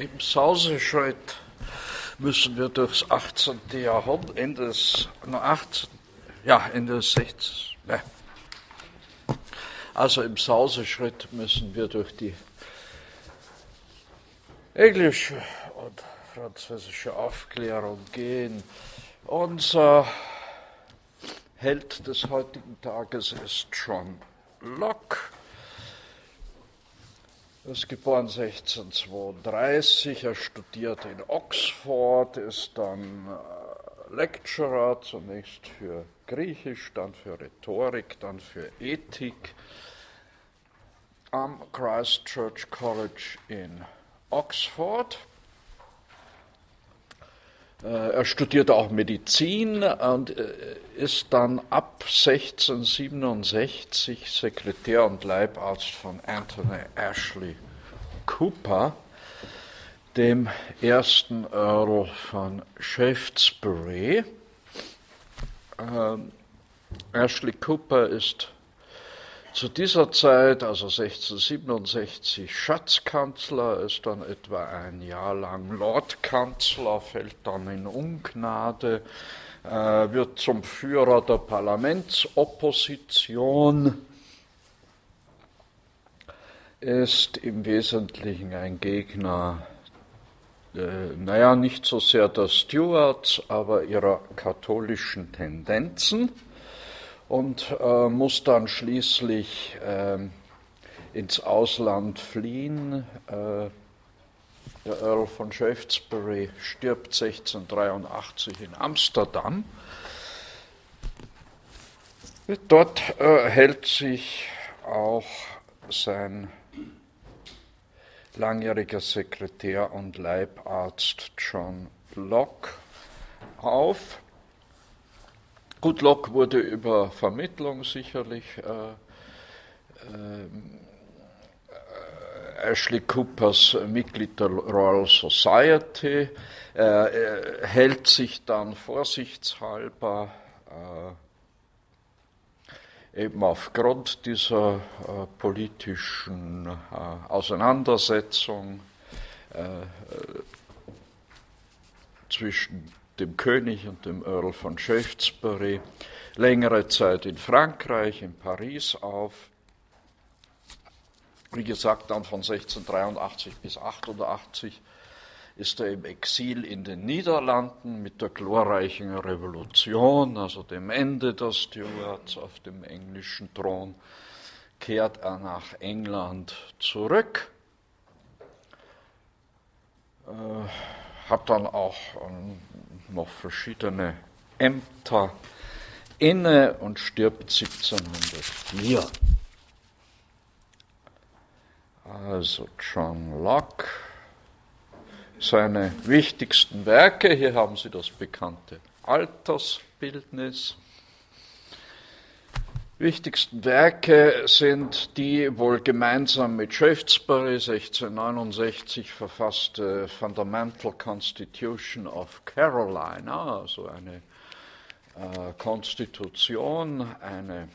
Im Sauseschritt müssen wir durchs 18. Jahrhundert, Ende des, 18, ja, Ende des 16. Ne. Also im Sauseschritt müssen wir durch die englische und französische Aufklärung gehen. Unser Held des heutigen Tages ist John Locke. Er ist geboren 1632, er studiert in Oxford, ist dann äh, Lecturer, zunächst für Griechisch, dann für Rhetorik, dann für Ethik am Christ Church College in Oxford. Äh, er studiert auch Medizin und äh, ist dann ab 1667 Sekretär und Leibarzt von Anthony Ashley Cooper, dem ersten Earl von Shaftesbury. Ähm, Ashley Cooper ist zu dieser Zeit, also 1667, Schatzkanzler, ist dann etwa ein Jahr lang Lordkanzler, fällt dann in Ungnade, äh, wird zum Führer der Parlamentsopposition, ist im Wesentlichen ein Gegner, äh, naja, nicht so sehr der Stuarts, aber ihrer katholischen Tendenzen und äh, muss dann schließlich äh, ins Ausland fliehen. Äh, der Earl von Shaftesbury stirbt 1683 in Amsterdam. Dort äh, hält sich auch sein langjähriger Sekretär und Leibarzt John Locke auf. Gut, Locke wurde über Vermittlung sicherlich äh, äh, Ashley Coopers Mitglied der Royal Society, er hält sich dann vorsichtshalber äh, eben aufgrund dieser äh, politischen äh, Auseinandersetzung äh, zwischen dem König und dem Earl von Shaftesbury, längere Zeit in Frankreich, in Paris auf. Wie gesagt, dann von 1683 bis 88 ist er im Exil in den Niederlanden mit der glorreichen Revolution, also dem Ende der Stuarts auf dem englischen Thron, kehrt er nach England zurück. Äh, hat dann auch ähm, noch verschiedene Ämter inne und stirbt 1704. Also John Locke, seine wichtigsten Werke, hier haben Sie das bekannte Altersbildnis. Wichtigsten Werke sind die wohl gemeinsam mit Shaftesbury 1669 verfasste Fundamental Constitution of Carolina, also eine äh, Konstitution, eine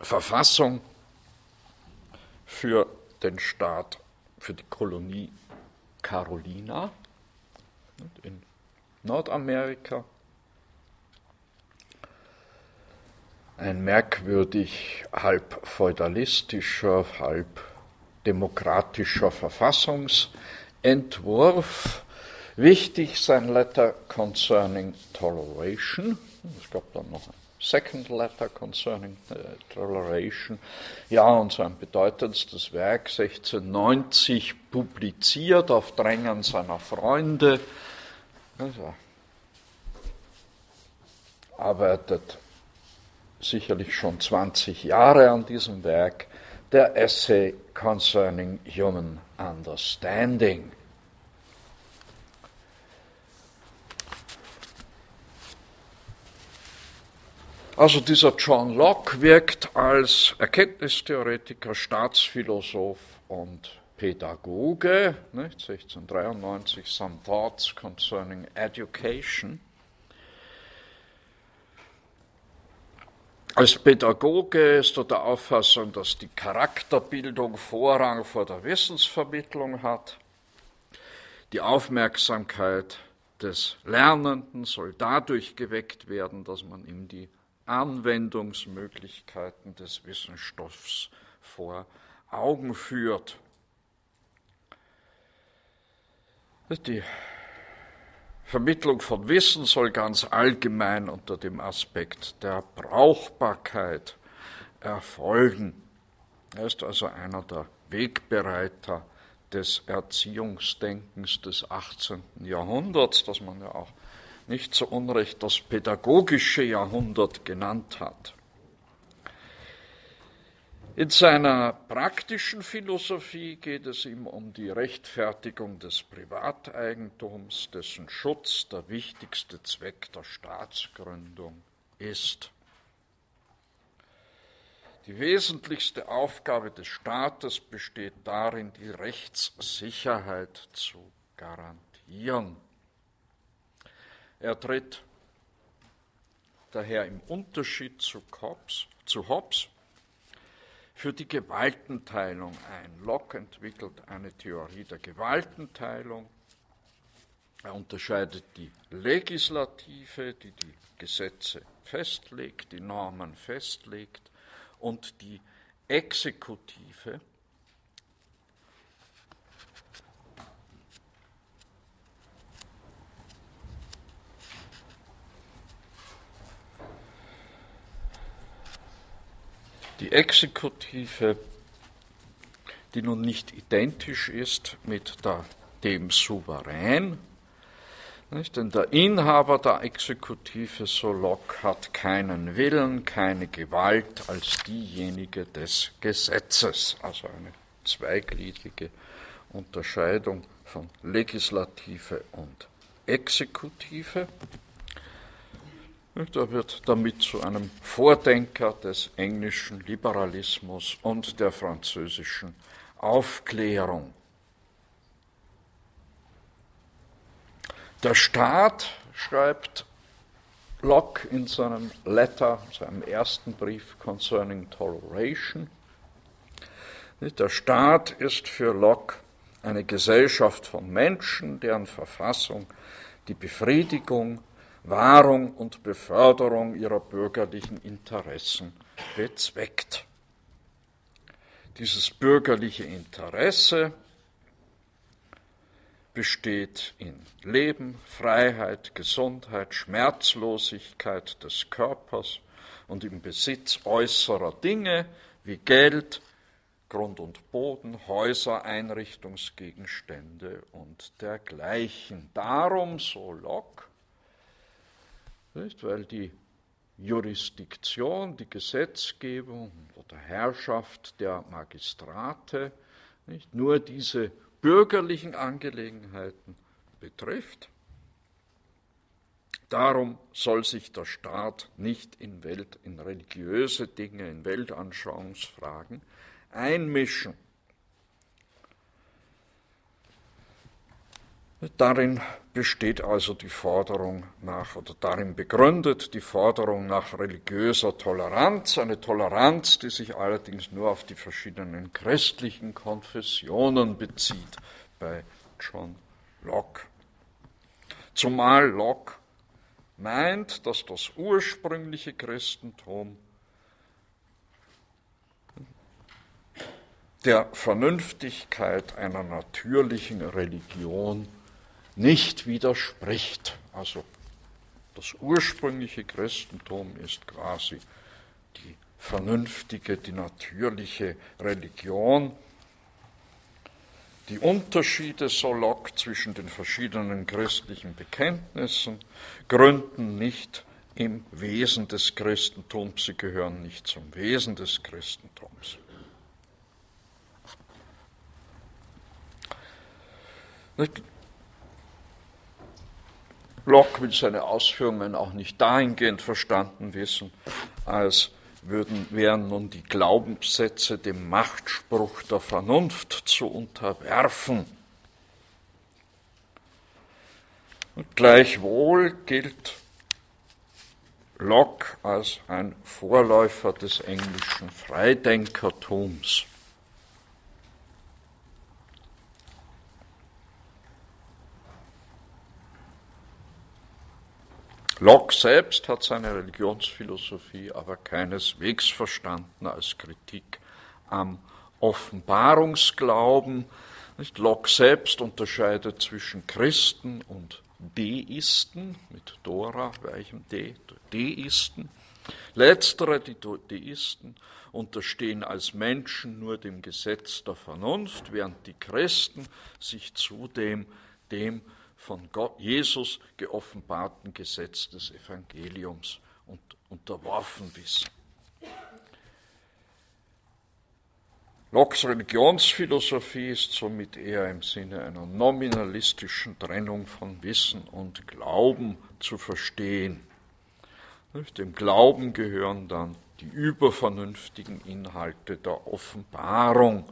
Verfassung für den Staat, für die Kolonie Carolina in Nordamerika ein merkwürdig halb feudalistischer, halb demokratischer Verfassungsentwurf. Wichtig sein Letter Concerning Toleration. Es gab dann noch ein Second Letter Concerning uh, Toleration. Ja, und sein bedeutendstes Werk 1690 publiziert auf Drängen seiner Freunde. Also, arbeitet sicherlich schon 20 Jahre an diesem Werk, der Essay Concerning Human Understanding. Also dieser John Locke wirkt als Erkenntnistheoretiker, Staatsphilosoph und Pädagoge, nicht? 1693 Some Thoughts Concerning Education. Als Pädagoge ist er der Auffassung, dass die Charakterbildung Vorrang vor der Wissensvermittlung hat. Die Aufmerksamkeit des Lernenden soll dadurch geweckt werden, dass man ihm die Anwendungsmöglichkeiten des Wissensstoffs vor Augen führt. Die Vermittlung von Wissen soll ganz allgemein unter dem Aspekt der Brauchbarkeit erfolgen. Er ist also einer der Wegbereiter des Erziehungsdenkens des 18. Jahrhunderts, das man ja auch nicht zu Unrecht das pädagogische Jahrhundert genannt hat. In seiner praktischen Philosophie geht es ihm um die Rechtfertigung des Privateigentums, dessen Schutz der wichtigste Zweck der Staatsgründung ist. Die wesentlichste Aufgabe des Staates besteht darin, die Rechtssicherheit zu garantieren. Er tritt daher im Unterschied zu Hobbes, zu Hobbes für die Gewaltenteilung ein. Locke entwickelt eine Theorie der Gewaltenteilung. Er unterscheidet die Legislative, die die Gesetze festlegt, die Normen festlegt, und die Exekutive, Die Exekutive, die nun nicht identisch ist mit der, dem Souverän, nicht? Denn der Inhaber der Exekutive, so Locke, hat keinen Willen, keine Gewalt als diejenige des Gesetzes. Also eine zweigliedrige Unterscheidung von Legislative und Exekutive. Er wird damit zu einem Vordenker des englischen Liberalismus und der französischen Aufklärung. Der Staat, schreibt Locke in seinem Letter, seinem ersten Brief concerning Toleration, der Staat ist für Locke eine Gesellschaft von Menschen, deren Verfassung die Befriedigung Wahrung und Beförderung ihrer bürgerlichen Interessen bezweckt. Dieses bürgerliche Interesse besteht in Leben, Freiheit, Gesundheit, Schmerzlosigkeit des Körpers und im Besitz äußerer Dinge wie Geld, Grund und Boden, Häuser, Einrichtungsgegenstände und dergleichen. Darum, so Locke, nicht? Weil die Jurisdiktion, die Gesetzgebung oder Herrschaft der Magistrate nicht nur diese bürgerlichen Angelegenheiten betrifft. Darum soll sich der Staat nicht in, Welt, in religiöse Dinge, in Weltanschauungsfragen einmischen. Darin besteht also die Forderung nach, oder darin begründet die Forderung nach religiöser Toleranz, eine Toleranz, die sich allerdings nur auf die verschiedenen christlichen Konfessionen bezieht bei John Locke. Zumal Locke meint, dass das ursprüngliche Christentum der Vernünftigkeit einer natürlichen Religion nicht widerspricht. Also das ursprüngliche Christentum ist quasi die vernünftige, die natürliche Religion. Die Unterschiede, so Locke, zwischen den verschiedenen christlichen Bekenntnissen gründen nicht im Wesen des Christentums, sie gehören nicht zum Wesen des Christentums. Locke will seine Ausführungen auch nicht dahingehend verstanden wissen, als würden, wären nun die Glaubenssätze dem Machtspruch der Vernunft zu unterwerfen. Und gleichwohl gilt Locke als ein Vorläufer des englischen Freidenkertums. Locke selbst hat seine Religionsphilosophie aber keineswegs verstanden als Kritik am Offenbarungsglauben. Nicht? Locke selbst unterscheidet zwischen Christen und Deisten, mit Dora, weichem D, Deisten. Letztere, die Deisten, unterstehen als Menschen nur dem Gesetz der Vernunft, während die Christen sich zudem dem von Gott, Jesus geoffenbarten Gesetz des Evangeliums und, unterworfen wissen. Locke's Religionsphilosophie ist somit eher im Sinne einer nominalistischen Trennung von Wissen und Glauben zu verstehen. Dem Glauben gehören dann die übervernünftigen Inhalte der Offenbarung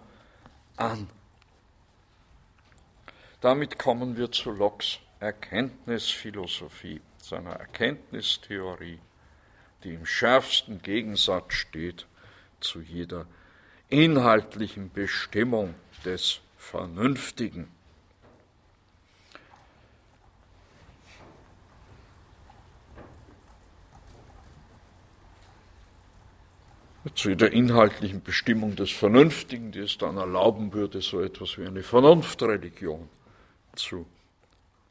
an. Damit kommen wir zu Locke's Erkenntnisphilosophie, seiner Erkenntnistheorie, die im schärfsten Gegensatz steht zu jeder inhaltlichen Bestimmung des Vernünftigen. zu jeder inhaltlichen Bestimmung des Vernünftigen, die es dann erlauben würde, so etwas wie eine Vernunftreligion zu,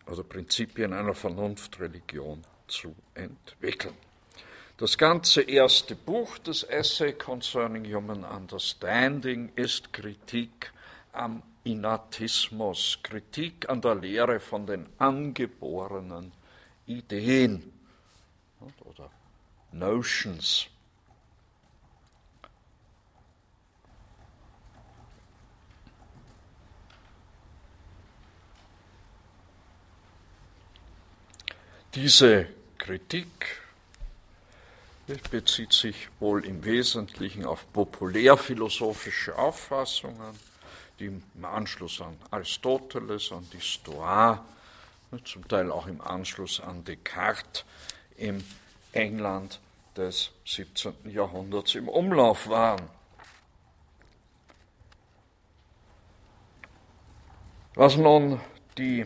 also Prinzipien einer Vernunftreligion zu entwickeln. Das ganze erste Buch des Essay Concerning Human Understanding ist Kritik am Inatismus, Kritik an der Lehre von den angeborenen Ideen oder Notions. Diese Kritik bezieht sich wohl im Wesentlichen auf populärphilosophische Auffassungen, die im Anschluss an Aristoteles, an die Stoa, zum Teil auch im Anschluss an Descartes im England des 17. Jahrhunderts im Umlauf waren. Was nun die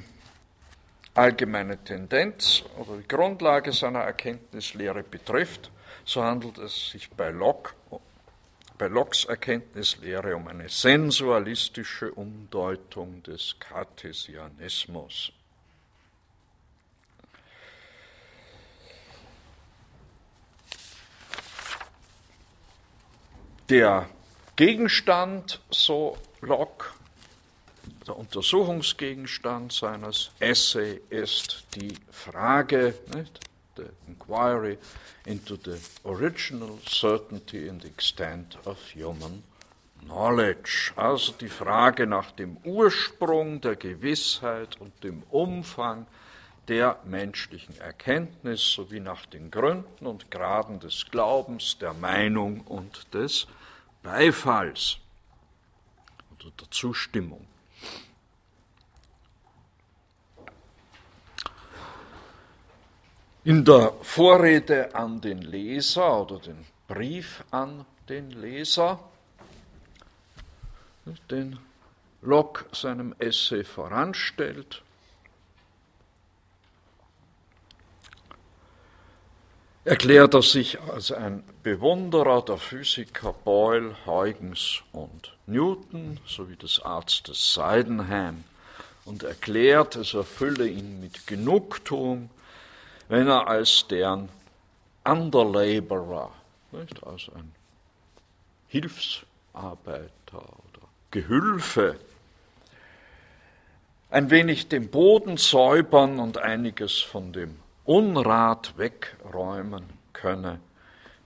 allgemeine Tendenz oder die Grundlage seiner Erkenntnislehre betrifft, so handelt es sich bei Locke, bei Locks Erkenntnislehre um eine sensualistische Umdeutung des Kartesianismus. Der Gegenstand, so Locke, der Untersuchungsgegenstand seines Essay ist die Frage, nicht, the inquiry into the original certainty and extent of human knowledge, also die Frage nach dem Ursprung der Gewissheit und dem Umfang der menschlichen Erkenntnis sowie nach den Gründen und Graden des Glaubens, der Meinung und des Beifalls. Oder der Zustimmung. In der Vorrede an den Leser oder den Brief an den Leser, den Locke seinem Essay voranstellt, erklärt er sich als ein Bewunderer der Physiker Boyle, Huygens und Newton sowie des Arztes Sydenham und erklärt, es erfülle ihn mit Genugtuung, wenn er als deren Underlaborer, nicht, als ein Hilfsarbeiter oder Gehülfe, ein wenig den Boden säubern und einiges von dem Unrat wegräumen könne,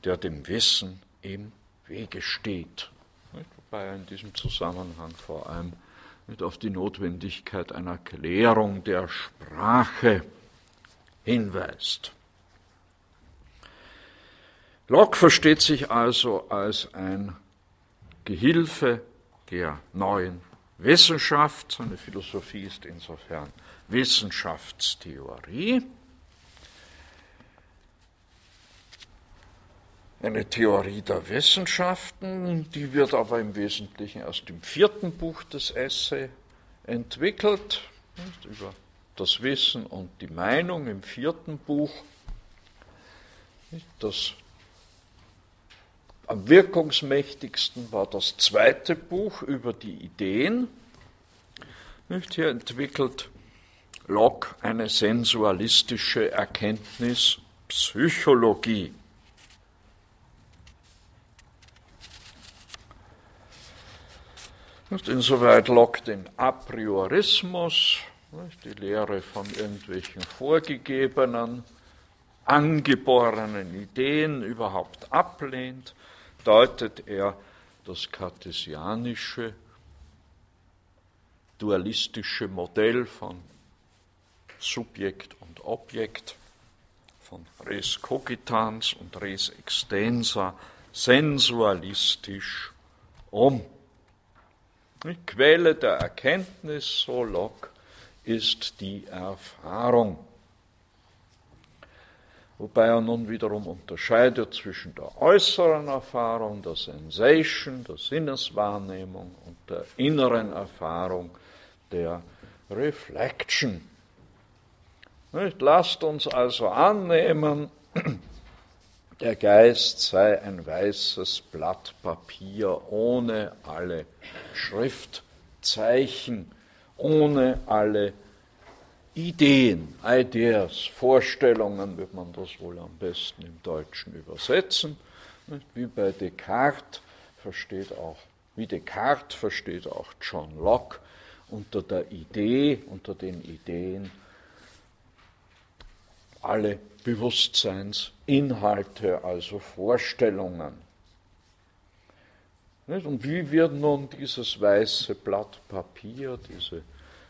der dem Wissen im Wege steht. Wobei er in diesem Zusammenhang vor allem mit auf die Notwendigkeit einer Klärung der Sprache hinweist. Locke versteht sich also als ein Gehilfe der neuen Wissenschaft. Seine Philosophie ist insofern Wissenschaftstheorie. eine Theorie der Wissenschaften, die wird aber im Wesentlichen erst im vierten Buch des Essay entwickelt, über das Wissen und die Meinung im vierten Buch. Das am wirkungsmächtigsten war das zweite Buch über die Ideen. Hier entwickelt Locke eine sensualistische Erkenntnispsychologie. Insoweit Locke den Apriorismus, die Lehre von irgendwelchen vorgegebenen, angeborenen Ideen überhaupt ablehnt, deutet er das kartesianische, dualistische Modell von Subjekt und Objekt, von res cogitans und res extensa sensualistisch um. Die Quelle der Erkenntnis, so Locke, ist die Erfahrung. Wobei er nun wiederum unterscheidet zwischen der äußeren Erfahrung, der Sensation, der Sinneswahrnehmung und der inneren Erfahrung, der Reflection. Nicht? Lasst uns also annehmen, der Geist sei ein weißes Blatt Papier ohne alle Schriftzeichen, ohne alle Ideen, Ideas, Vorstellungen, wird man das wohl am besten im Deutschen übersetzen. Wie bei Descartes versteht auch, wie Descartes versteht auch John Locke unter der Idee, unter den Ideen alle Bewusstseinsinhalte, also Vorstellungen. Und wie wird nun dieses weiße Blatt Papier, diese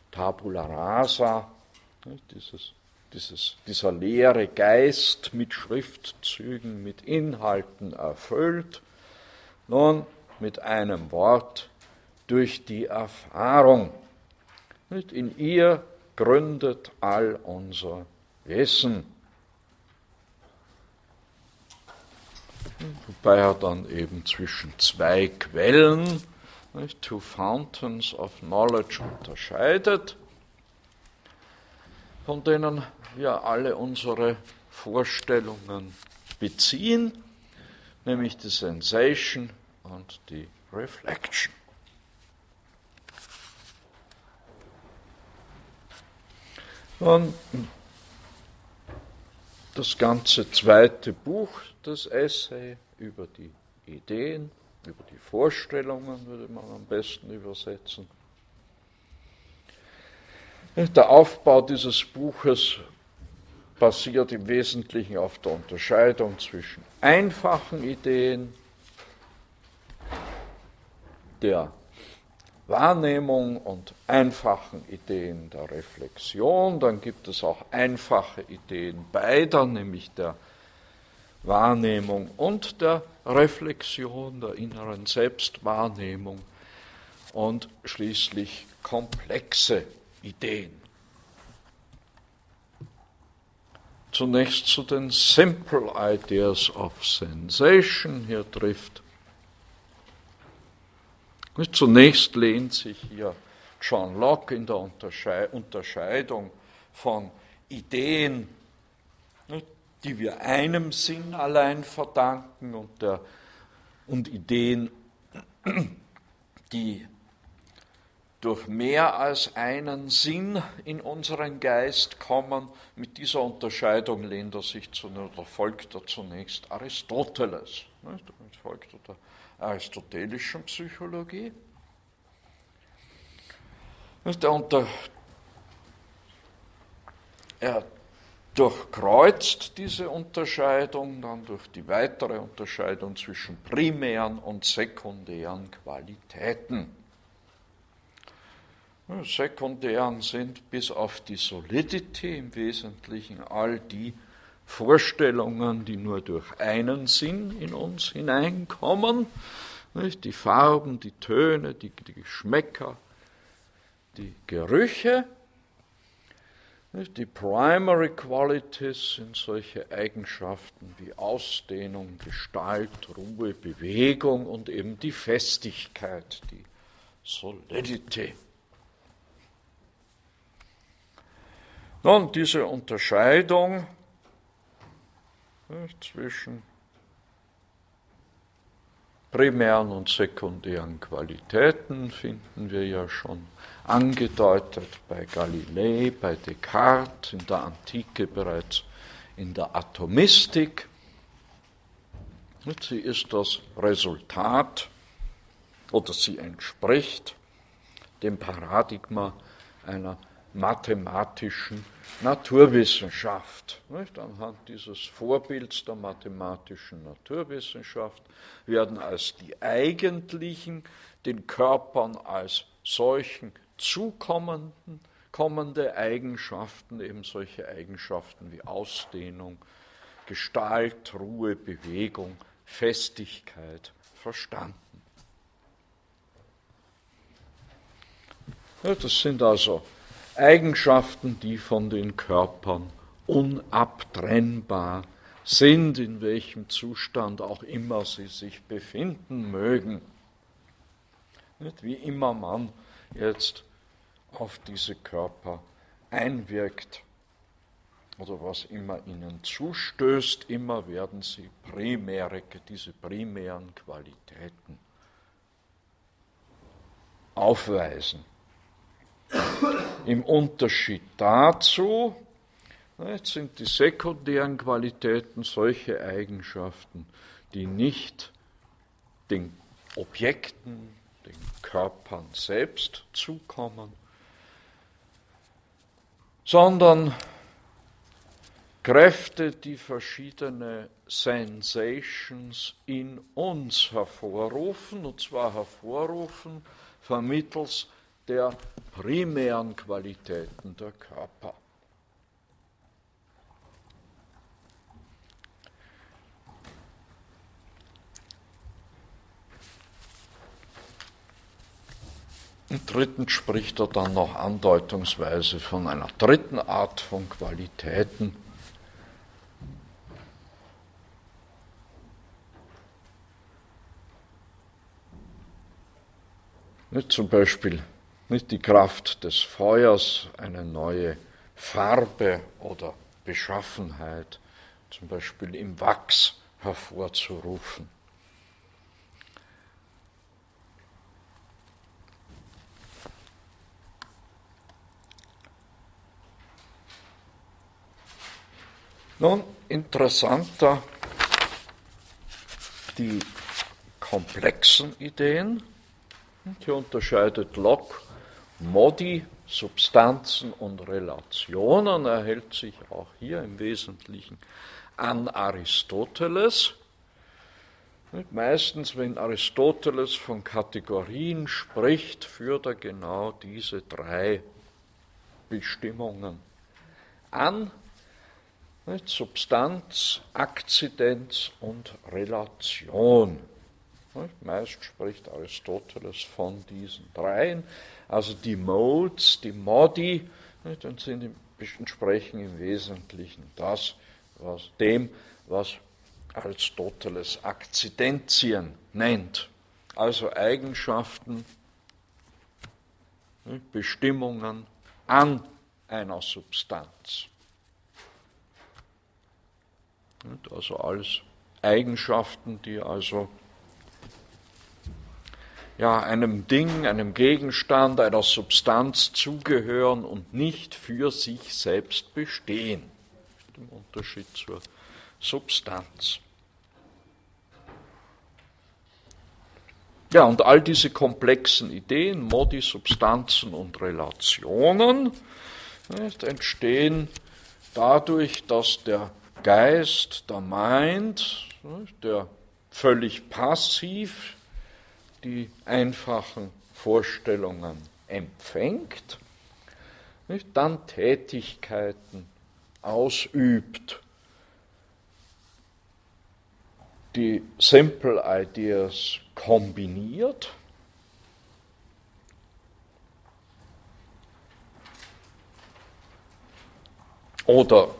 Tabula rasa, dieses, dieses, dieser leere Geist mit Schriftzügen, mit Inhalten erfüllt? Nun, mit einem Wort, durch die Erfahrung. In ihr gründet all unser Wissen. Wobei er dann eben zwischen zwei Quellen, nicht, two fountains of knowledge unterscheidet, von denen wir alle unsere Vorstellungen beziehen, nämlich die Sensation und die Reflection. Nun, das ganze zweite Buch des Essay über die Ideen, über die Vorstellungen würde man am besten übersetzen. Der Aufbau dieses Buches basiert im Wesentlichen auf der Unterscheidung zwischen einfachen Ideen, der Wahrnehmung und einfachen Ideen der Reflexion. Dann gibt es auch einfache Ideen beider, nämlich der Wahrnehmung und der Reflexion, der inneren Selbstwahrnehmung und schließlich komplexe Ideen. Zunächst zu den Simple Ideas of Sensation. Hier trifft Zunächst lehnt sich hier John Locke in der Unterscheidung von Ideen, die wir einem Sinn allein verdanken und, der, und Ideen, die durch mehr als einen Sinn in unseren Geist kommen. Mit dieser Unterscheidung lehnt er sich zu, oder folgt er zunächst Aristoteles. Folgt er der aristotelischen Psychologie. Unter, er durchkreuzt diese Unterscheidung dann durch die weitere Unterscheidung zwischen primären und sekundären Qualitäten. Sekundären sind bis auf die Solidity im Wesentlichen all die Vorstellungen, die nur durch einen Sinn in uns hineinkommen, nicht? die Farben, die Töne, die, die Geschmäcker, die Gerüche. Die Primary Qualities sind solche Eigenschaften wie Ausdehnung, Gestalt, Ruhe, Bewegung und eben die Festigkeit, die Solidity. Nun, diese Unterscheidung zwischen primären und sekundären Qualitäten finden wir ja schon angedeutet bei Galilei, bei Descartes, in der Antike bereits in der Atomistik. Sie ist das Resultat oder sie entspricht dem Paradigma einer mathematischen Naturwissenschaft. Nicht? Anhand dieses Vorbilds der mathematischen Naturwissenschaft werden als die eigentlichen, den Körpern als solchen zukommenden kommende Eigenschaften, eben solche Eigenschaften wie Ausdehnung, Gestalt, Ruhe, Bewegung, Festigkeit verstanden. Ja, das sind also Eigenschaften, die von den Körpern unabtrennbar sind, in welchem Zustand auch immer sie sich befinden mögen. Wie immer man jetzt auf diese Körper einwirkt oder was immer ihnen zustößt, immer werden sie primäre, diese primären Qualitäten aufweisen. Im Unterschied dazu jetzt sind die sekundären Qualitäten solche Eigenschaften, die nicht den Objekten, den Körpern selbst zukommen, sondern Kräfte, die verschiedene Sensations in uns hervorrufen, und zwar hervorrufen vermittels der primären Qualitäten der Körper. Und drittens spricht er dann noch andeutungsweise von einer dritten Art von Qualitäten. Zum Beispiel nicht die Kraft des Feuers, eine neue Farbe oder Beschaffenheit, zum Beispiel im Wachs hervorzurufen. Nun, interessanter die komplexen Ideen. Hier unterscheidet Locke Modi, Substanzen und Relationen er hält sich auch hier im Wesentlichen an Aristoteles. Meistens, wenn Aristoteles von Kategorien spricht, führt er genau diese drei Bestimmungen an. Substanz, Akzidenz und Relation. Meist spricht Aristoteles von diesen dreien. Also die Modes, die Modi, dann sind, entsprechen im Wesentlichen das, was, dem, was Aristoteles Akzidentien nennt. Also Eigenschaften, Bestimmungen an einer Substanz. Also alles Eigenschaften, die also ja, einem Ding, einem Gegenstand, einer Substanz zugehören und nicht für sich selbst bestehen. Im Unterschied zur Substanz. Ja, und all diese komplexen Ideen, Modi, Substanzen und Relationen nicht, entstehen dadurch, dass der Geist, der Mind, der völlig passiv die einfachen Vorstellungen empfängt, nicht, dann Tätigkeiten ausübt, die Simple Ideas kombiniert, oder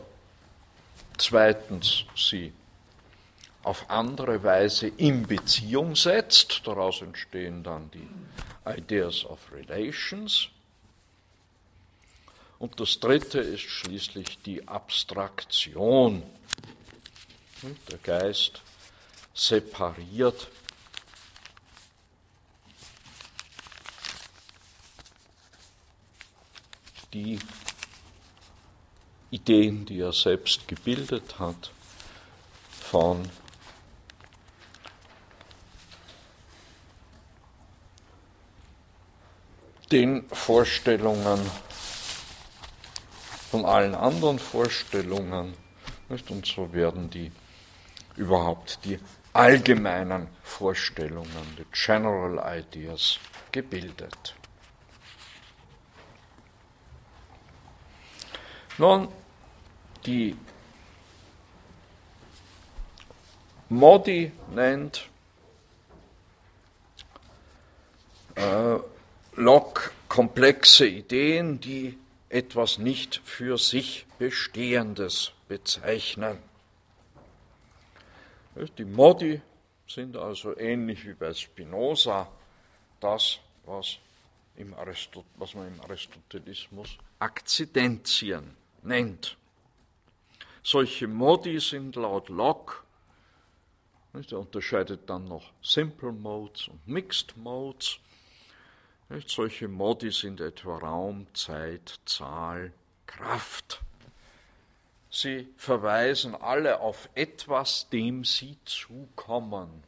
zweitens sie auf andere Weise in Beziehung setzt. Daraus entstehen dann die Ideas of Relations. Und das dritte ist schließlich die Abstraktion. Der Geist separiert die Ideen, die er selbst gebildet hat, von den Vorstellungen, von allen anderen Vorstellungen. Nicht? Und so werden die überhaupt die allgemeinen Vorstellungen, die General Ideas, gebildet. Nun, die Modi nennt äh, Locke komplexe Ideen, die etwas nicht für sich Bestehendes bezeichnen. Die Modi sind also ähnlich wie bei Spinoza das, was, im was man im Aristotelismus Akzidentien nennt. Solche Modi sind laut Locke, er unterscheidet dann noch Simple Modes und Mixed Modes, solche Modi sind etwa Raum, Zeit, Zahl, Kraft. Sie verweisen alle auf etwas, dem sie zukommen.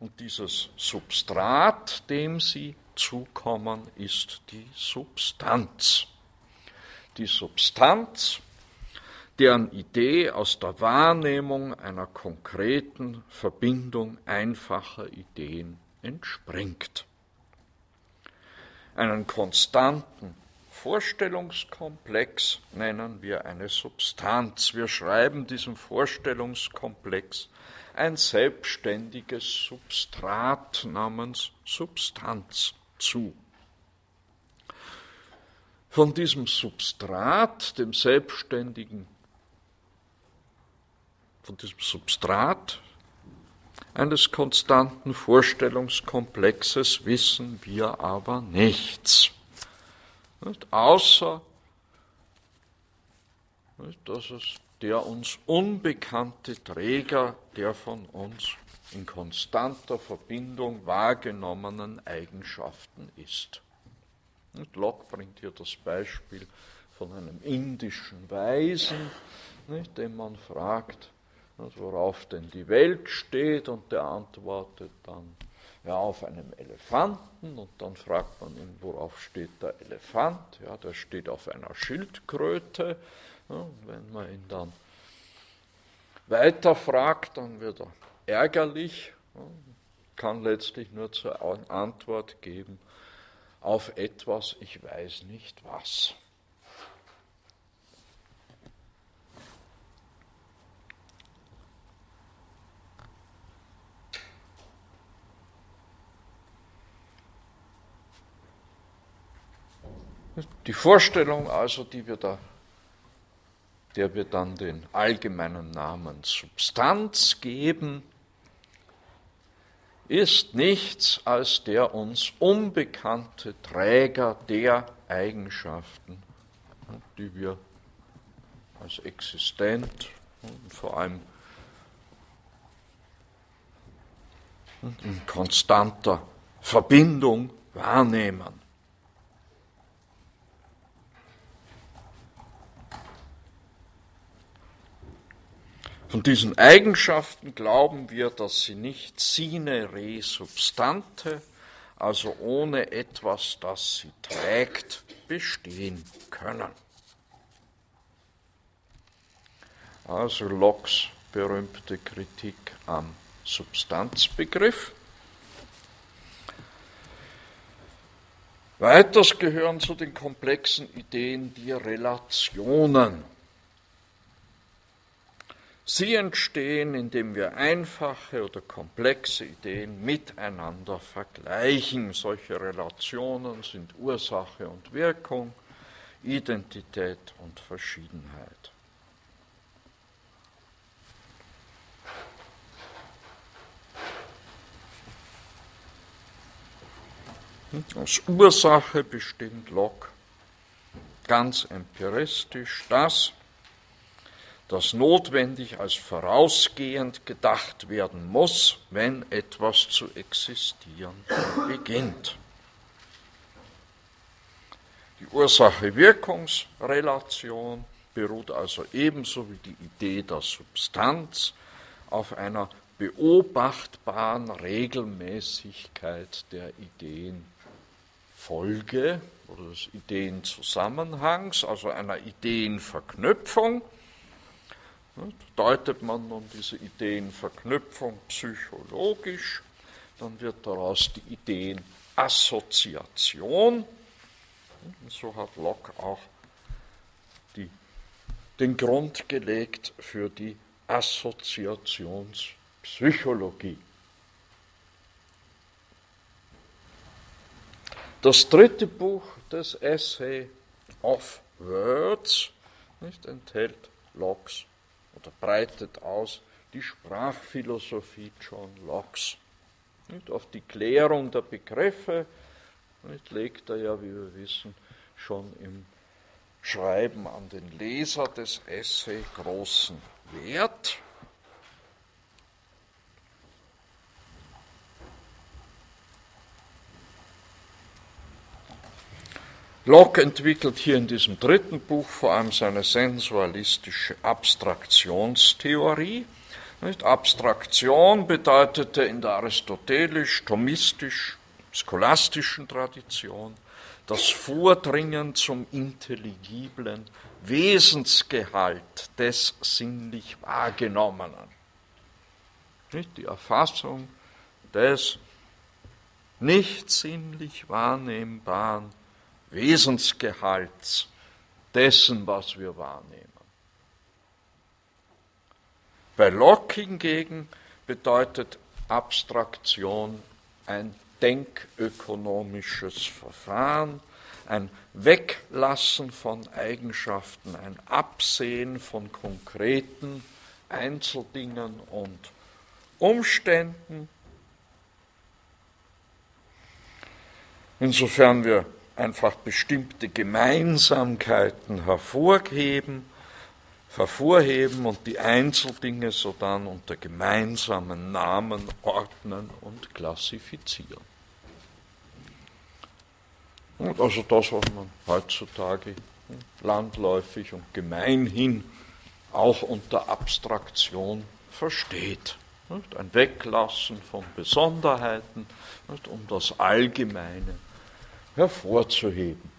Und dieses Substrat, dem sie zukommen, ist die Substanz. Die Substanz, deren Idee aus der Wahrnehmung einer konkreten Verbindung einfacher Ideen entspringt. Einen konstanten Vorstellungskomplex nennen wir eine Substanz. Wir schreiben diesem Vorstellungskomplex ein selbstständiges Substrat namens Substanz zu. Von diesem Substrat, dem selbstständigen, von diesem Substrat eines konstanten Vorstellungskomplexes wissen wir aber nichts. Nicht? Außer, nicht, dass es der uns unbekannte Träger der von uns in konstanter Verbindung wahrgenommenen Eigenschaften ist. Und Locke bringt hier das Beispiel von einem indischen Weisen, nicht, den man fragt, worauf denn die Welt steht, und der antwortet dann, ja, auf einem Elefanten, und dann fragt man ihn, worauf steht der Elefant? Ja, der steht auf einer Schildkröte. Ja, wenn man ihn dann weiter fragt, dann wird er ärgerlich, ja, kann letztlich nur zur Antwort geben, auf etwas, ich weiß nicht was. Die Vorstellung also, die wir da, der wir dann den allgemeinen Namen Substanz geben, ist nichts als der uns unbekannte Träger der Eigenschaften, die wir als existent und vor allem in konstanter Verbindung wahrnehmen. Von diesen Eigenschaften glauben wir, dass sie nicht sine re substante, also ohne etwas, das sie trägt, bestehen können. Also Locks berühmte Kritik am Substanzbegriff. Weiters gehören zu den komplexen Ideen die Relationen. Sie entstehen, indem wir einfache oder komplexe Ideen miteinander vergleichen. Solche Relationen sind Ursache und Wirkung, Identität und Verschiedenheit. Als Ursache bestimmt Locke ganz empiristisch das, das notwendig als vorausgehend gedacht werden muss, wenn etwas zu existieren beginnt. Die Ursache-Wirkungsrelation beruht also ebenso wie die Idee der Substanz auf einer beobachtbaren Regelmäßigkeit der Ideenfolge oder des Ideenzusammenhangs, also einer Ideenverknüpfung. Deutet man nun diese Ideenverknüpfung psychologisch, dann wird daraus die Ideenassoziation. So hat Locke auch die, den Grund gelegt für die Assoziationspsychologie. Das dritte Buch des Essay of Words nicht, enthält Locke's oder breitet aus die Sprachphilosophie John Locke's. Nicht, auf die Klärung der Begriffe nicht, legt er ja, wie wir wissen, schon im Schreiben an den Leser des Essay großen Wert. Locke entwickelt hier in diesem dritten Buch vor allem seine sensualistische Abstraktionstheorie. Nicht? Abstraktion bedeutete in der aristotelisch-thomistisch-scholastischen Tradition das Vordringen zum intelligiblen Wesensgehalt des sinnlich Wahrgenommenen. Nicht? Die Erfassung des nicht sinnlich Wahrnehmbaren Wesensgehalts dessen, was wir wahrnehmen. Bei Locke hingegen bedeutet Abstraktion ein denkökonomisches Verfahren, ein Weglassen von Eigenschaften, ein Absehen von konkreten Einzeldingen und Umständen. Insofern wir einfach bestimmte Gemeinsamkeiten hervorheben, hervorheben und die Einzeldinge sodann unter gemeinsamen Namen ordnen und klassifizieren. Und also das, was man heutzutage landläufig und gemeinhin auch unter Abstraktion versteht. Ein Weglassen von Besonderheiten, um das Allgemeine hervorzuheben.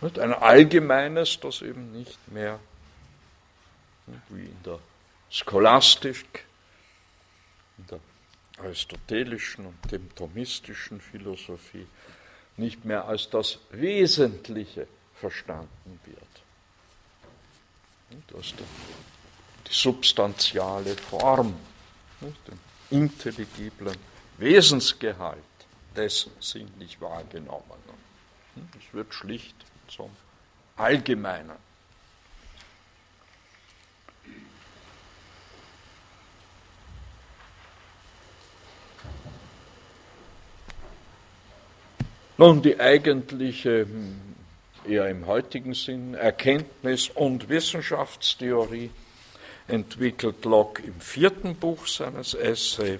Ein allgemeines, das eben nicht mehr wie in der Scholastik, in der aristotelischen und dem thomistischen Philosophie nicht mehr als das Wesentliche verstanden wird. Als die substanziale Form, den intelligiblen Wesensgehalt des sinnlich Wahrgenommenen. Es wird schlicht zum Allgemeinen. Nun, die eigentliche, hm, eher im heutigen Sinn, Erkenntnis- und Wissenschaftstheorie entwickelt Locke im vierten Buch seines Essay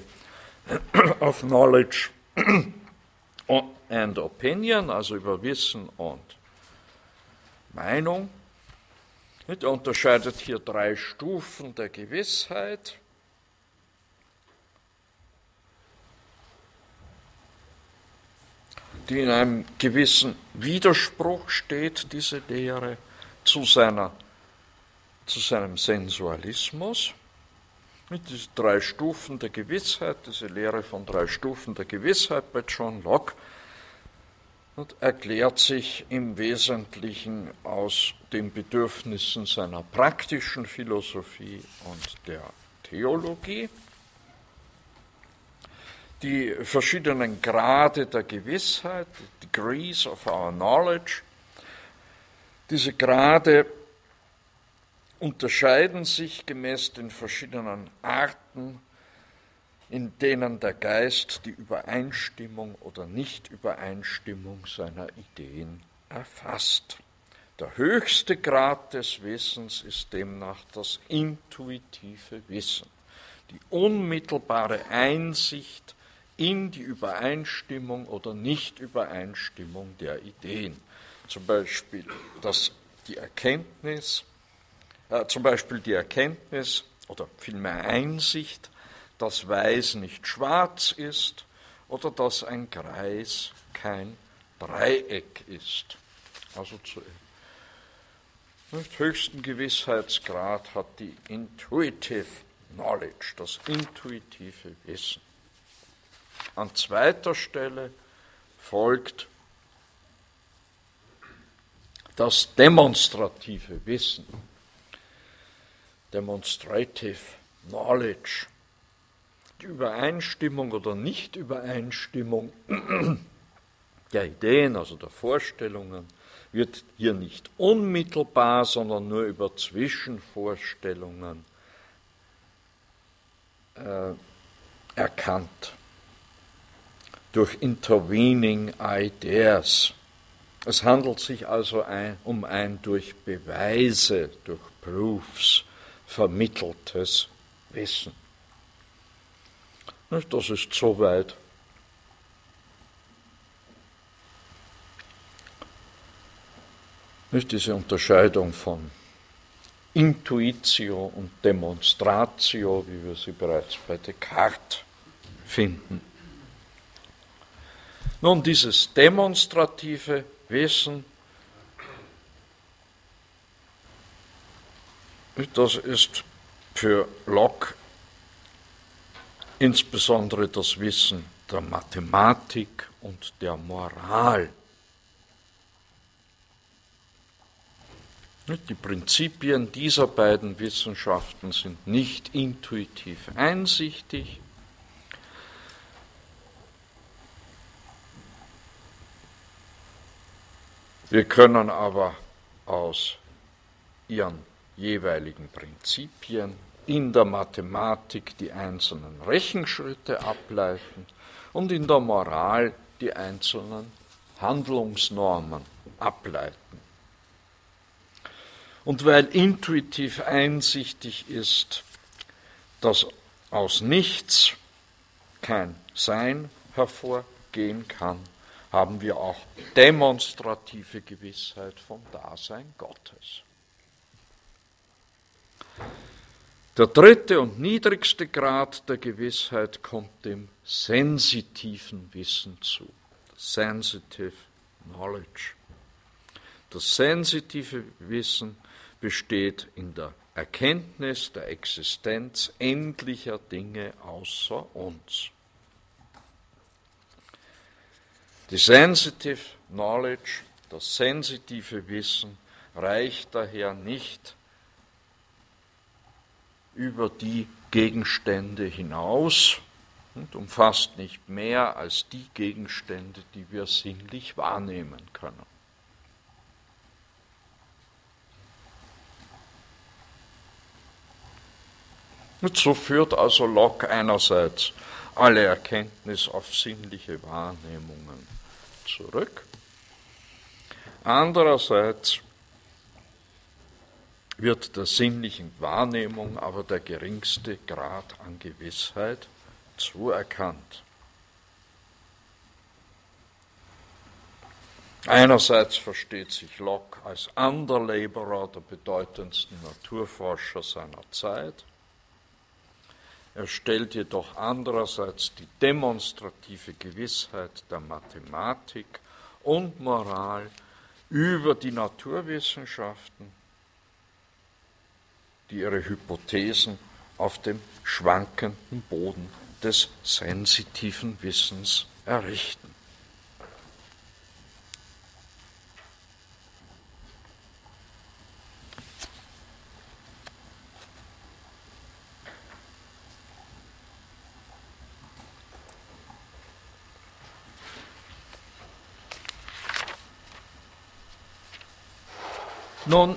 of Knowledge and Opinion, also über Wissen und Meinung. Er unterscheidet hier drei Stufen der Gewissheit. die in einem gewissen Widerspruch steht, diese Lehre, zu seiner zu seinem Sensualismus. Mit diesen drei Stufen der Gewissheit, diese Lehre von drei Stufen der Gewissheit bei John Locke, und erklärt sich im Wesentlichen aus den Bedürfnissen seiner praktischen Philosophie und der Theologie. die verschiedenen Grade der Gewissheit, Degrees of our Knowledge. Diese Grade unterscheiden sich gemäß den verschiedenen Arten, in denen der Geist die Übereinstimmung oder Nichtübereinstimmung seiner Ideen erfasst. Der höchste Grad des Wissens ist demnach das intuitive Wissen, die unmittelbare Einsicht in die Übereinstimmung oder Nichtübereinstimmung der Ideen. Zum Beispiel dass die Erkenntnis, äh, zum Beispiel die Erkenntnis oder vielmehr Einsicht, dass Weiß nicht schwarz ist oder dass ein Kreis kein Dreieck ist. Also zu höchsten Gewissheitsgrad hat die Intuitive Knowledge, das intuitive Wissen. An zweiter Stelle folgt das demonstrative Wissen, demonstrative Knowledge, die Übereinstimmung oder Nichtübereinstimmung der Ideen, also der Vorstellungen, wird hier nicht unmittelbar, sondern nur über Zwischenvorstellungen äh, erkannt. Durch intervening ideas. Es handelt sich also ein, um ein durch Beweise, durch Proofs vermitteltes Wissen. Das ist soweit Nicht diese Unterscheidung von Intuitio und Demonstratio, wie wir sie bereits bei Descartes finden. Nun, dieses demonstrative Wissen, das ist für Locke insbesondere das Wissen der Mathematik und der Moral. Die Prinzipien dieser beiden Wissenschaften sind nicht intuitiv einsichtig. Wir können aber aus ihren jeweiligen Prinzipien in der Mathematik die einzelnen Rechenschritte ableiten und in der Moral die einzelnen Handlungsnormen ableiten. Und weil intuitiv einsichtig ist, dass aus nichts kein Sein hervorgehen kann, haben wir auch demonstrative Gewissheit vom Dasein Gottes. Der dritte und niedrigste Grad der Gewissheit kommt dem sensitiven Wissen zu. Sensitive Knowledge. Das sensitive Wissen besteht in der Erkenntnis der Existenz endlicher Dinge außer uns. Die Sensitive Knowledge, das sensitive Wissen, reicht daher nicht über die Gegenstände hinaus und umfasst nicht mehr als die Gegenstände, die wir sinnlich wahrnehmen können. Und so führt also Locke einerseits alle Erkenntnis auf sinnliche Wahrnehmungen zurück, andererseits wird der sinnlichen Wahrnehmung aber der geringste Grad an Gewissheit zuerkannt. Einerseits versteht sich Locke als Underlaborer der bedeutendsten Naturforscher seiner Zeit, er stellt jedoch andererseits die demonstrative Gewissheit der Mathematik und Moral über die Naturwissenschaften, die ihre Hypothesen auf dem schwankenden Boden des sensitiven Wissens errichten. Nun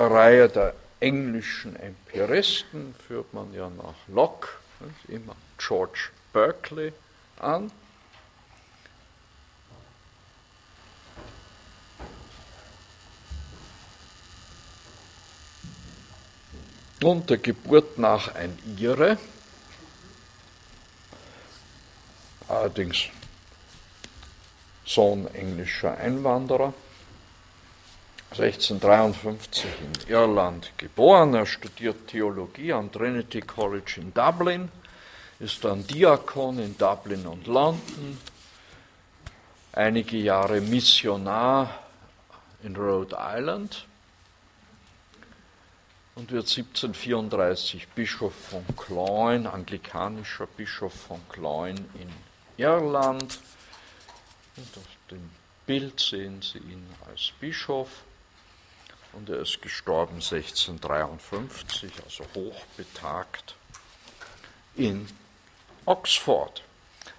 der Reihe der englischen Empiristen führt man ja nach Locke immer George Berkeley an. Und der Geburt nach ein Ire, allerdings Sohn englischer Einwanderer, 1653 in Irland geboren. Er studiert Theologie am Trinity College in Dublin, ist dann Diakon in Dublin und London, einige Jahre Missionar in Rhode Island und wird 1734 Bischof von Cloyne, anglikanischer Bischof von Cloyne in Irland. Und auf dem Bild sehen Sie ihn als Bischof. Und er ist gestorben 1653, also hochbetagt in Oxford.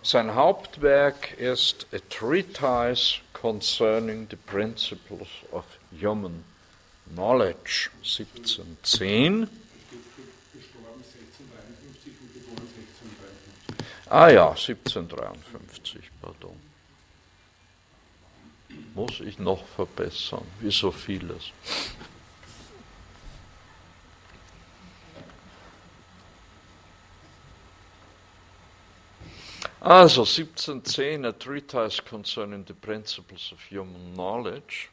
Sein Hauptwerk ist A Treatise Concerning the Principles of Human Knowledge 1710. Ah ja, 1753, pardon. Muss ich noch verbessern, wie so vieles. Also 1710, a treatise concerning the principles of human knowledge.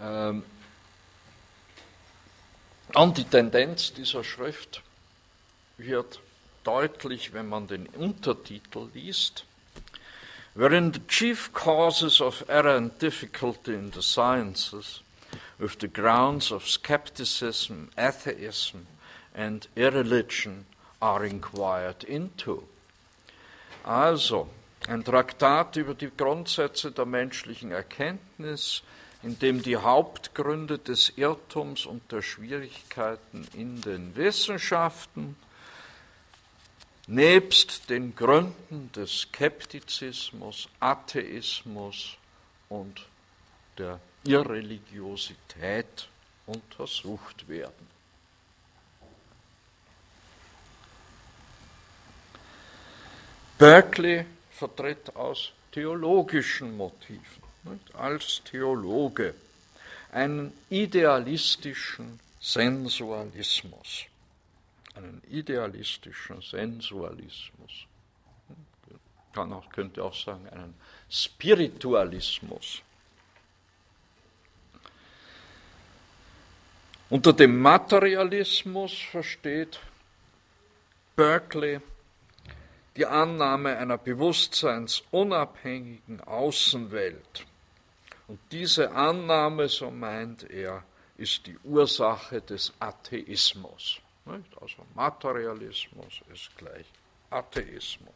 Ähm, und die Tendenz dieser Schrift wird deutlich, wenn man den Untertitel liest. Wherein the chief causes of error and difficulty in the sciences, with the grounds of skepticism, atheism, and irreligion are inquired into. Also, ein Traktat über die Grundsätze der menschlichen Erkenntnis, in dem die Hauptgründe des Irrtums und der Schwierigkeiten in den Wissenschaften nebst den Gründen des Skeptizismus, Atheismus und der Irreligiosität untersucht werden. Berkeley vertritt aus theologischen Motiven als Theologe einen idealistischen Sensualismus. Einen idealistischen Sensualismus. Man auch, könnte auch sagen, einen Spiritualismus. Unter dem Materialismus versteht Berkeley die Annahme einer bewusstseinsunabhängigen Außenwelt. Und diese Annahme, so meint er, ist die Ursache des Atheismus. Also Materialismus ist gleich Atheismus.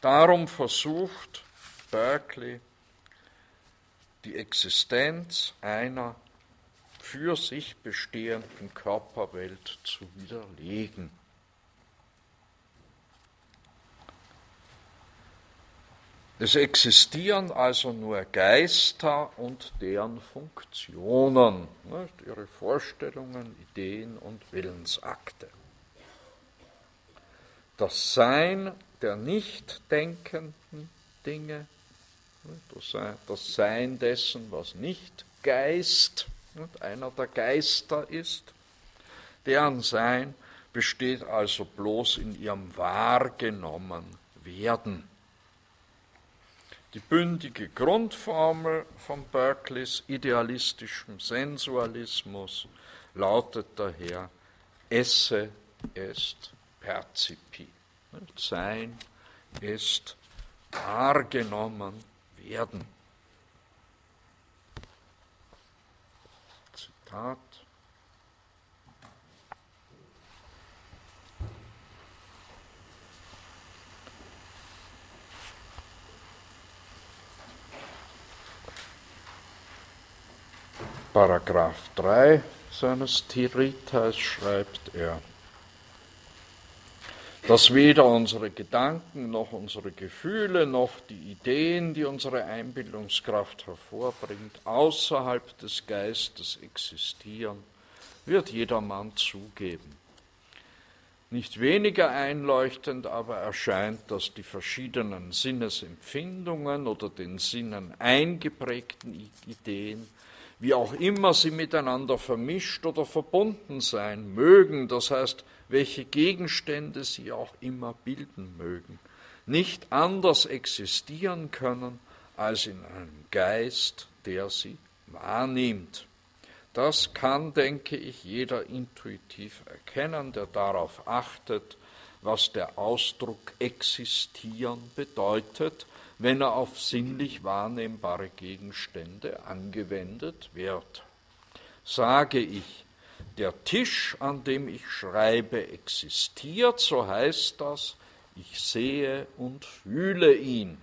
Darum versucht Berkeley die Existenz einer für sich bestehenden Körperwelt zu widerlegen. Es existieren also nur Geister und deren Funktionen, nicht? ihre Vorstellungen, Ideen und Willensakte. Das Sein der nicht denkenden Dinge, das Sein dessen, was nicht Geist, einer der Geister ist, deren Sein besteht also bloß in ihrem wahrgenommen Werden. Die bündige Grundformel von Berkeleys idealistischem Sensualismus lautet daher Esse est percipi. Sein ist wahrgenommen werden. Zitat. Paragraph 3 seines Tiritas schreibt er, dass weder unsere Gedanken noch unsere Gefühle noch die Ideen, die unsere Einbildungskraft hervorbringt, außerhalb des Geistes existieren, wird jedermann zugeben. Nicht weniger einleuchtend aber erscheint, dass die verschiedenen Sinnesempfindungen oder den Sinnen eingeprägten Ideen, wie auch immer sie miteinander vermischt oder verbunden sein mögen, das heißt, welche Gegenstände sie auch immer bilden mögen, nicht anders existieren können als in einem Geist, der sie wahrnimmt. Das kann, denke ich, jeder intuitiv erkennen, der darauf achtet, was der Ausdruck existieren bedeutet, wenn er auf sinnlich wahrnehmbare Gegenstände angewendet wird. Sage ich, der Tisch, an dem ich schreibe, existiert, so heißt das, ich sehe und fühle ihn.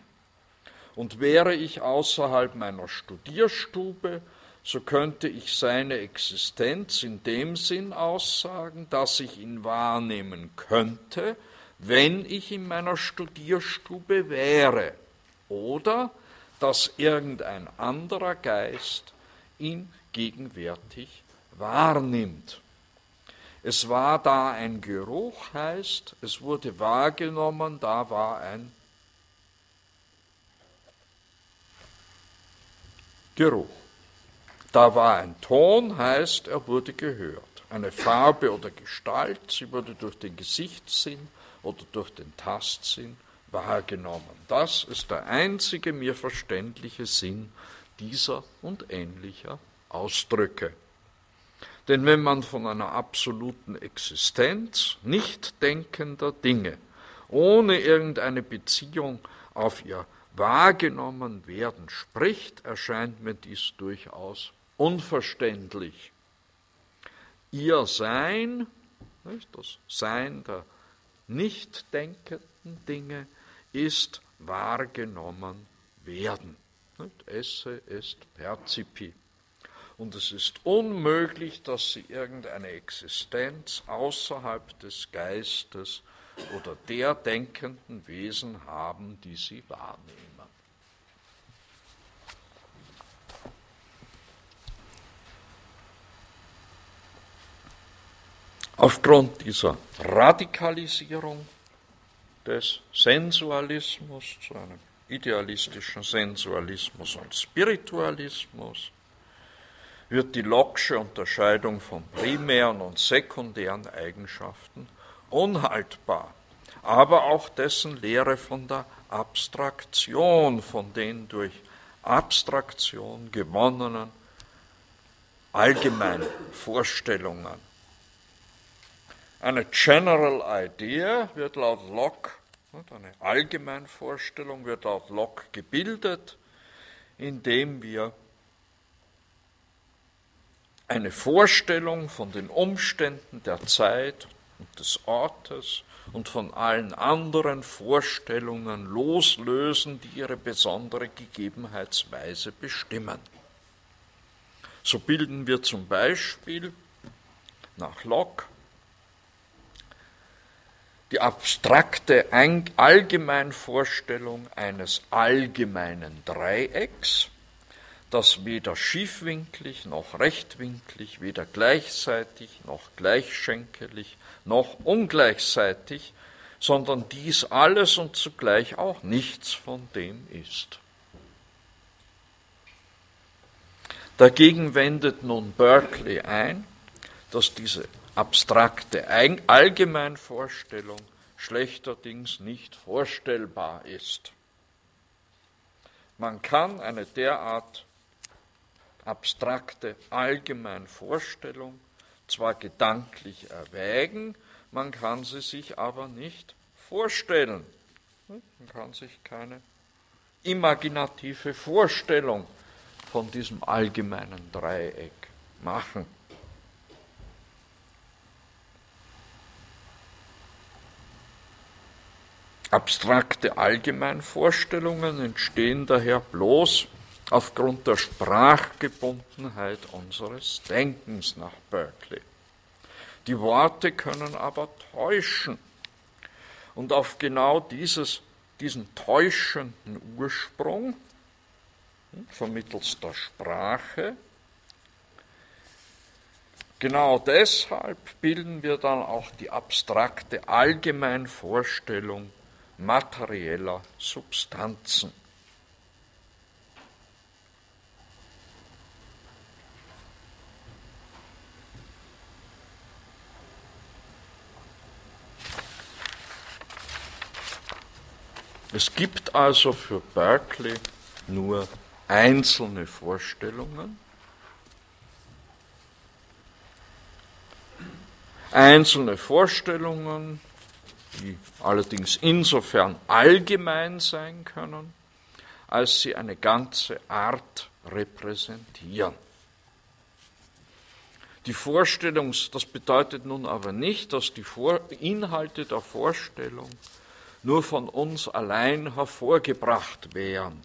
Und wäre ich außerhalb meiner Studierstube, so könnte ich seine Existenz in dem Sinn aussagen, dass ich ihn wahrnehmen könnte, wenn ich in meiner Studierstube wäre, oder dass irgendein anderer Geist ihn gegenwärtig wahrnimmt. Es war da ein Geruch, heißt, es wurde wahrgenommen, da war ein Geruch. Da war ein Ton, heißt, er wurde gehört. Eine Farbe oder Gestalt, sie wurde durch den Gesichtssinn oder durch den Tastsinn wahrgenommen. Das ist der einzige mir verständliche Sinn dieser und ähnlicher Ausdrücke. Denn wenn man von einer absoluten Existenz nicht denkender Dinge ohne irgendeine Beziehung auf ihr wahrgenommen werden spricht, erscheint mir dies durchaus unverständlich. Ihr Sein, das Sein der nicht denkenden Dinge, ist wahrgenommen werden. Esse est percipi. Und es ist unmöglich, dass sie irgendeine Existenz außerhalb des Geistes oder der denkenden Wesen haben, die sie wahrnehmen. Aufgrund dieser Radikalisierung des Sensualismus zu einem idealistischen Sensualismus und Spiritualismus wird die Locke'sche Unterscheidung von primären und sekundären Eigenschaften unhaltbar, aber auch dessen Lehre von der Abstraktion, von den durch Abstraktion gewonnenen allgemeinen Vorstellungen eine General Idea wird laut Locke, eine Allgemeinvorstellung wird laut Locke gebildet, indem wir eine Vorstellung von den Umständen der Zeit und des Ortes und von allen anderen Vorstellungen loslösen, die ihre besondere Gegebenheitsweise bestimmen. So bilden wir zum Beispiel nach Locke die abstrakte Allgemeinvorstellung eines allgemeinen Dreiecks, das weder schiefwinklig noch rechtwinklig, weder gleichseitig noch gleichschenkelig noch ungleichseitig, sondern dies alles und zugleich auch nichts von dem ist. Dagegen wendet nun Berkeley ein, dass diese abstrakte Allgemeinvorstellung schlechterdings nicht vorstellbar ist. Man kann eine derart abstrakte Allgemeinvorstellung zwar gedanklich erwägen, man kann sie sich aber nicht vorstellen. Man kann sich keine imaginative Vorstellung von diesem allgemeinen Dreieck machen. Abstrakte Allgemeinvorstellungen entstehen daher bloß aufgrund der Sprachgebundenheit unseres Denkens nach Berkeley. Die Worte können aber täuschen. Und auf genau dieses, diesen täuschenden Ursprung hm, vermittels der Sprache, genau deshalb bilden wir dann auch die abstrakte Allgemeinvorstellung materieller Substanzen. Es gibt also für Berkeley nur einzelne Vorstellungen, einzelne Vorstellungen, die allerdings insofern allgemein sein können, als sie eine ganze Art repräsentieren. Die Vorstellung, das bedeutet nun aber nicht, dass die Inhalte der Vorstellung nur von uns allein hervorgebracht wären.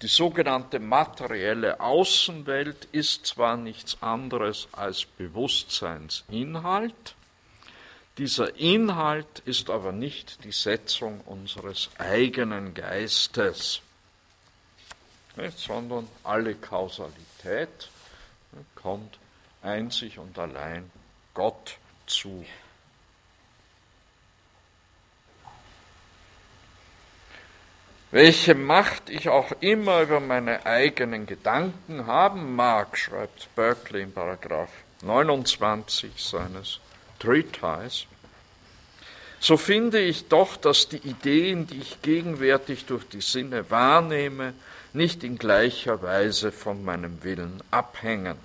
Die sogenannte materielle Außenwelt ist zwar nichts anderes als Bewusstseinsinhalt, dieser Inhalt ist aber nicht die Setzung unseres eigenen Geistes, sondern alle Kausalität kommt einzig und allein Gott zu. Welche Macht ich auch immer über meine eigenen Gedanken haben mag, schreibt Berkeley in Paragraph 29 seines Treatise, so finde ich doch, dass die Ideen, die ich gegenwärtig durch die Sinne wahrnehme, nicht in gleicher Weise von meinem Willen abhängen.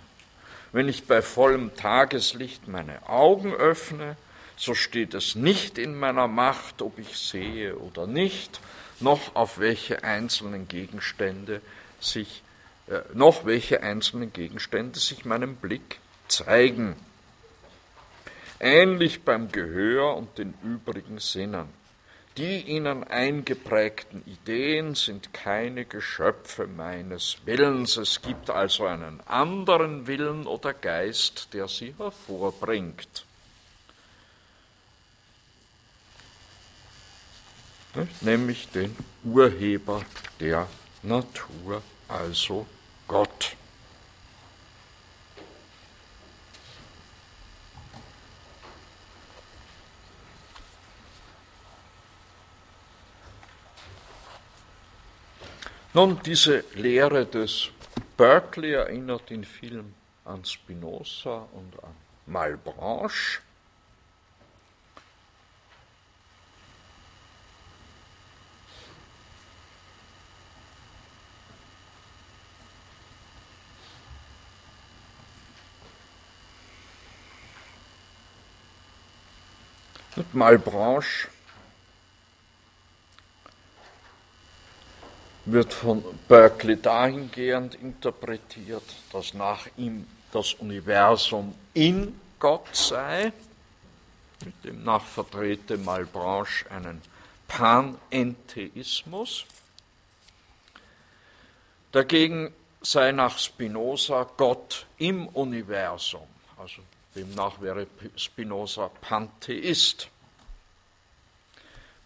Wenn ich bei vollem Tageslicht meine Augen öffne, so steht es nicht in meiner Macht, ob ich sehe oder nicht, noch auf welche einzelnen Gegenstände sich, äh, noch welche einzelnen Gegenstände sich meinem Blick zeigen. Ähnlich beim Gehör und den übrigen Sinnen. Die ihnen eingeprägten Ideen sind keine Geschöpfe meines Willens. Es gibt also einen anderen Willen oder Geist, der sie hervorbringt. nämlich den Urheber der Natur, also Gott. Nun, diese Lehre des Berkeley erinnert in vielen an Spinoza und an Malebranche. Und Malbranche wird von Berkeley dahingehend interpretiert, dass nach ihm das Universum in Gott sei. Demnach vertrete Malbranche einen Panentheismus. Dagegen sei nach Spinoza Gott im Universum, also Demnach wäre Spinoza Pantheist.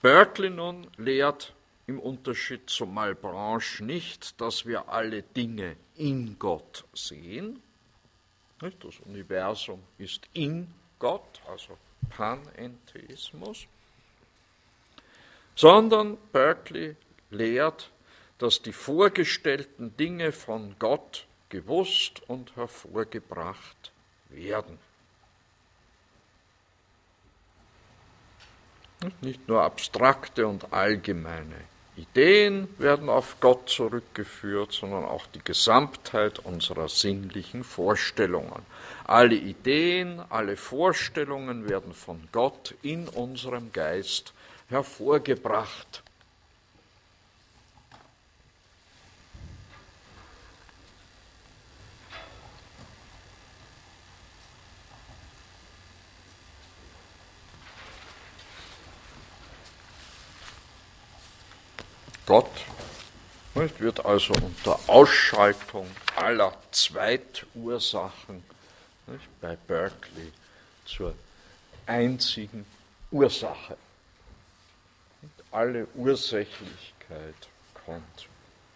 Berkeley nun lehrt im Unterschied zu Malbranche nicht, dass wir alle Dinge in Gott sehen. Das Universum ist in Gott, also Panentheismus, sondern Berkeley lehrt, dass die vorgestellten Dinge von Gott gewusst und hervorgebracht werden. Nicht nur abstrakte und allgemeine Ideen werden auf Gott zurückgeführt, sondern auch die Gesamtheit unserer sinnlichen Vorstellungen. Alle Ideen, alle Vorstellungen werden von Gott in unserem Geist hervorgebracht. Gott wird also unter Ausschaltung aller Zweitursachen bei Berkeley zur einzigen Ursache Alle Ursächlichkeit kommt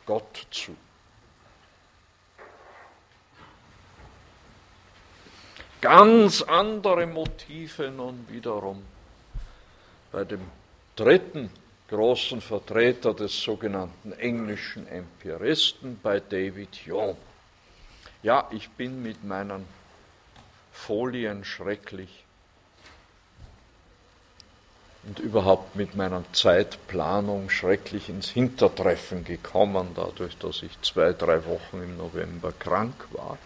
Gott zu. Ganz andere Motive nun wiederum bei dem dritten großen Vertreter des sogenannten englischen Empiristen, bei David Hume. Ja, ich bin mit meinen Folien schrecklich und überhaupt mit meiner Zeitplanung schrecklich ins Hintertreffen gekommen, dadurch, dass ich zwei, drei Wochen im November krank war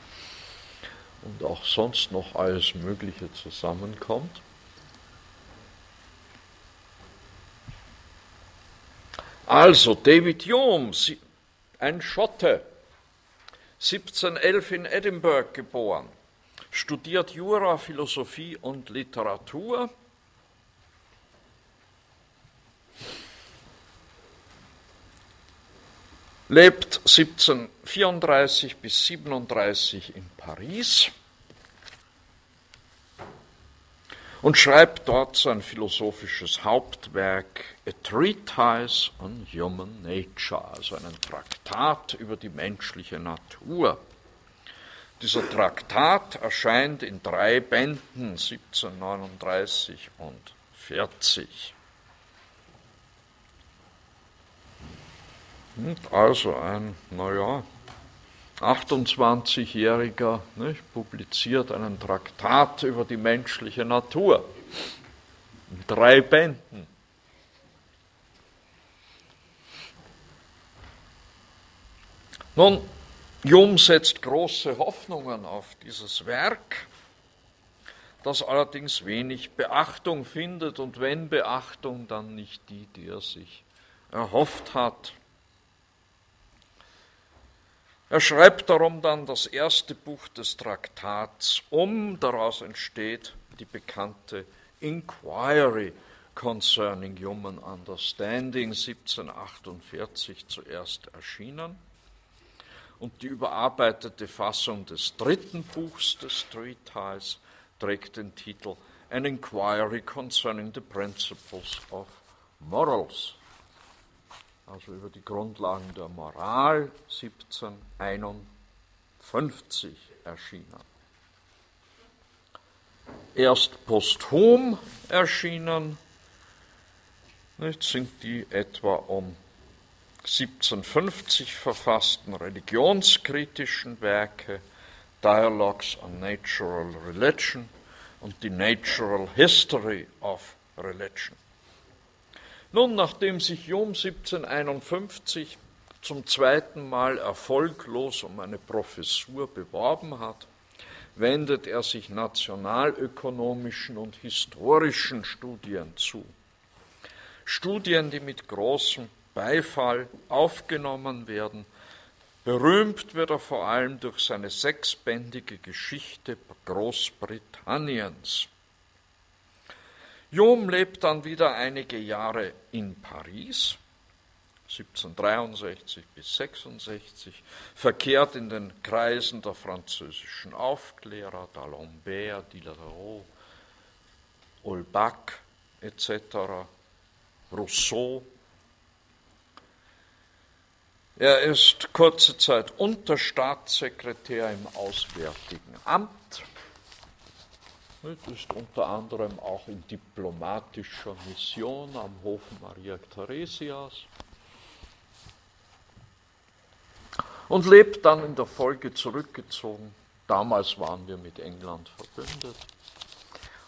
und auch sonst noch alles Mögliche zusammenkommt. Also, David Hume, ein Schotte, 1711 in Edinburgh geboren, studiert Jura, Philosophie und Literatur. Lebt 1734 bis 37 in Paris und schreibt dort sein philosophisches Hauptwerk A Treatise on Human Nature, also einen Traktat über die menschliche Natur. Dieser Traktat erscheint in drei Bänden 1739 und 40. Also ein, naja, 28-Jähriger publiziert einen Traktat über die menschliche Natur in drei Bänden. Nun, Jung setzt große Hoffnungen auf dieses Werk, das allerdings wenig Beachtung findet und wenn Beachtung, dann nicht die, die er sich erhofft hat. Er schreibt darum dann das erste Buch des Traktats um. Daraus entsteht die bekannte Inquiry Concerning Human Understanding 1748 zuerst erschienen. Und die überarbeitete Fassung des dritten Buchs des Treatise trägt den Titel An Inquiry Concerning the Principles of Morals also über die Grundlagen der Moral 1751 erschienen. Erst posthum erschienen nicht, sind die etwa um 1750 verfassten religionskritischen Werke Dialogues on Natural Religion und die Natural History of Religion. Nun, nachdem sich Jom 1751 zum zweiten Mal erfolglos um eine Professur beworben hat, wendet er sich nationalökonomischen und historischen Studien zu. Studien, die mit großem Beifall aufgenommen werden. Berühmt wird er vor allem durch seine sechsbändige Geschichte Großbritanniens. Jom lebt dann wieder einige Jahre in Paris, 1763 bis 66, verkehrt in den Kreisen der französischen Aufklärer, d'Alembert, Diderot, Holbach etc., Rousseau. Er ist kurze Zeit Unterstaatssekretär im Auswärtigen Amt das ist unter anderem auch in diplomatischer Mission am Hof Maria Theresias und lebt dann in der Folge zurückgezogen. Damals waren wir mit England verbündet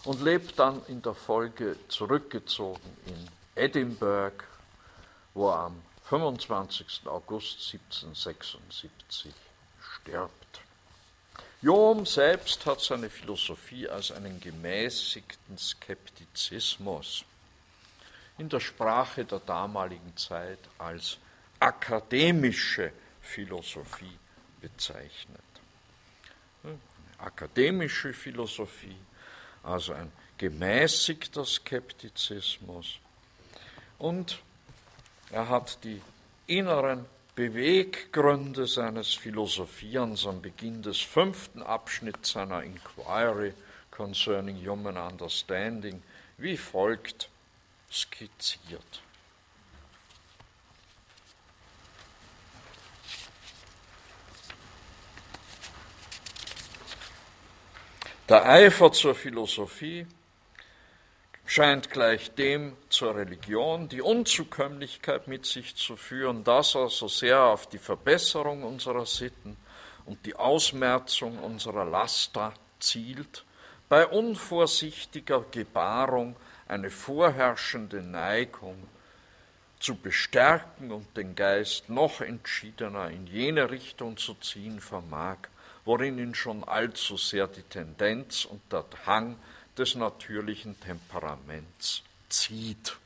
und lebt dann in der Folge zurückgezogen in Edinburgh, wo er am 25. August 1776 stirbt. Jom selbst hat seine Philosophie als einen gemäßigten Skeptizismus in der Sprache der damaligen Zeit als akademische Philosophie bezeichnet. Eine akademische Philosophie, also ein gemäßigter Skeptizismus. Und er hat die inneren Beweggründe seines Philosophierens am Beginn des fünften Abschnitts seiner Inquiry concerning Human Understanding wie folgt skizziert. Der Eifer zur Philosophie scheint gleich dem zur Religion die Unzukömmlichkeit mit sich zu führen, dass er so sehr auf die Verbesserung unserer Sitten und die Ausmerzung unserer Laster zielt, bei unvorsichtiger Gebarung eine vorherrschende Neigung zu bestärken und den Geist noch entschiedener in jene Richtung zu ziehen vermag, worin ihn schon allzu sehr die Tendenz und der Hang des natürlichen Temperaments zieht.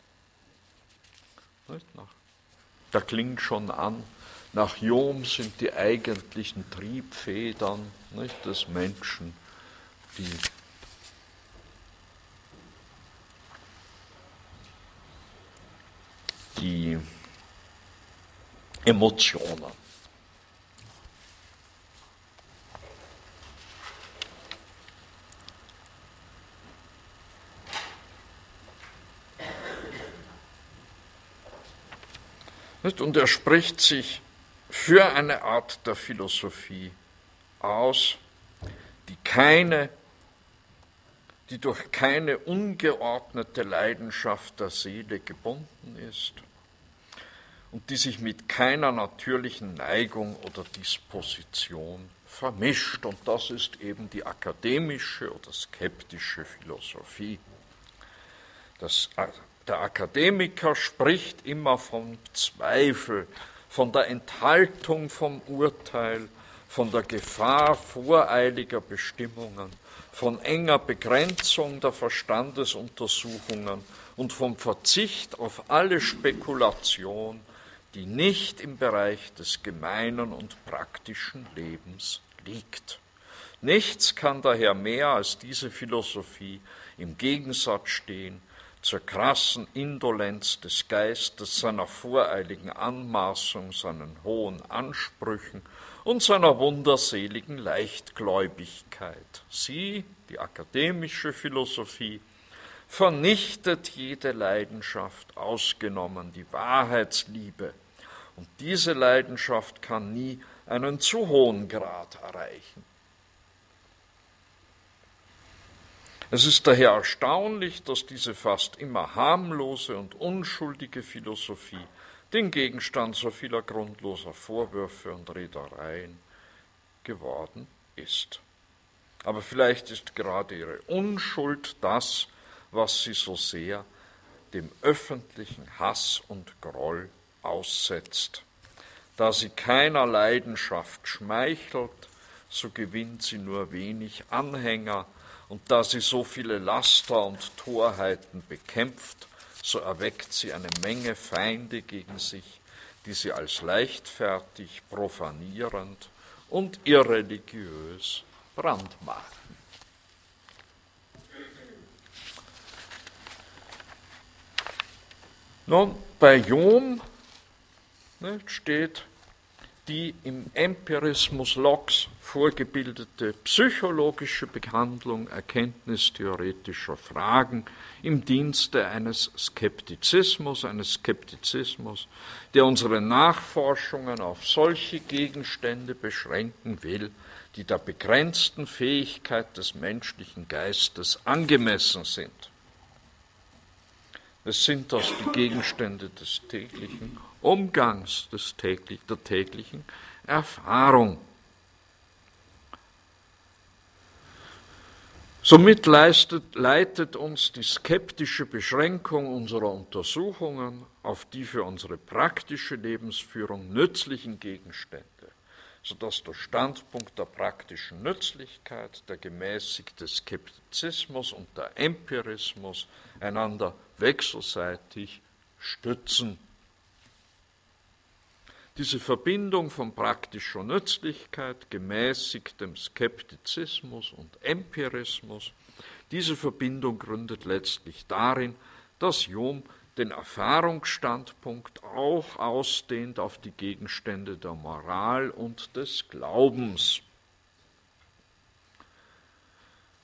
Da klingt schon an, nach Jom sind die eigentlichen Triebfedern nicht, des Menschen, die die Emotionen. Und er spricht sich für eine Art der Philosophie aus, die keine, die durch keine ungeordnete Leidenschaft der Seele gebunden ist und die sich mit keiner natürlichen Neigung oder Disposition vermischt. Und das ist eben die akademische oder skeptische Philosophie. Das der Akademiker spricht immer vom Zweifel, von der Enthaltung vom Urteil, von der Gefahr voreiliger Bestimmungen, von enger Begrenzung der Verstandesuntersuchungen und vom Verzicht auf alle Spekulation, die nicht im Bereich des gemeinen und praktischen Lebens liegt. Nichts kann daher mehr als diese Philosophie im Gegensatz stehen zur krassen Indolenz des Geistes, seiner voreiligen Anmaßung, seinen hohen Ansprüchen und seiner wunderseligen Leichtgläubigkeit. Sie, die akademische Philosophie, vernichtet jede Leidenschaft, ausgenommen die Wahrheitsliebe, und diese Leidenschaft kann nie einen zu hohen Grad erreichen. Es ist daher erstaunlich, dass diese fast immer harmlose und unschuldige Philosophie den Gegenstand so vieler grundloser Vorwürfe und Redereien geworden ist. Aber vielleicht ist gerade ihre Unschuld das, was sie so sehr dem öffentlichen Hass und Groll aussetzt. Da sie keiner Leidenschaft schmeichelt, so gewinnt sie nur wenig Anhänger, und da sie so viele Laster und Torheiten bekämpft, so erweckt sie eine Menge Feinde gegen sich, die sie als leichtfertig, profanierend und irreligiös brandmarken. Nun, bei Jom ne, steht die im Empirismus Locks vorgebildete psychologische Behandlung erkenntnistheoretischer Fragen im Dienste eines Skeptizismus, eines Skeptizismus, der unsere Nachforschungen auf solche Gegenstände beschränken will, die der begrenzten Fähigkeit des menschlichen Geistes angemessen sind. Es sind das die Gegenstände des täglichen Umgangs des täglich, der täglichen Erfahrung. Somit leistet, leitet uns die skeptische Beschränkung unserer Untersuchungen auf die für unsere praktische Lebensführung nützlichen Gegenstände, sodass der Standpunkt der praktischen Nützlichkeit, der gemäßigte Skeptizismus und der Empirismus einander wechselseitig stützen diese Verbindung von praktischer Nützlichkeit, gemäßigtem Skeptizismus und Empirismus, diese Verbindung gründet letztlich darin, dass Jom den Erfahrungsstandpunkt auch ausdehnt auf die Gegenstände der Moral und des Glaubens.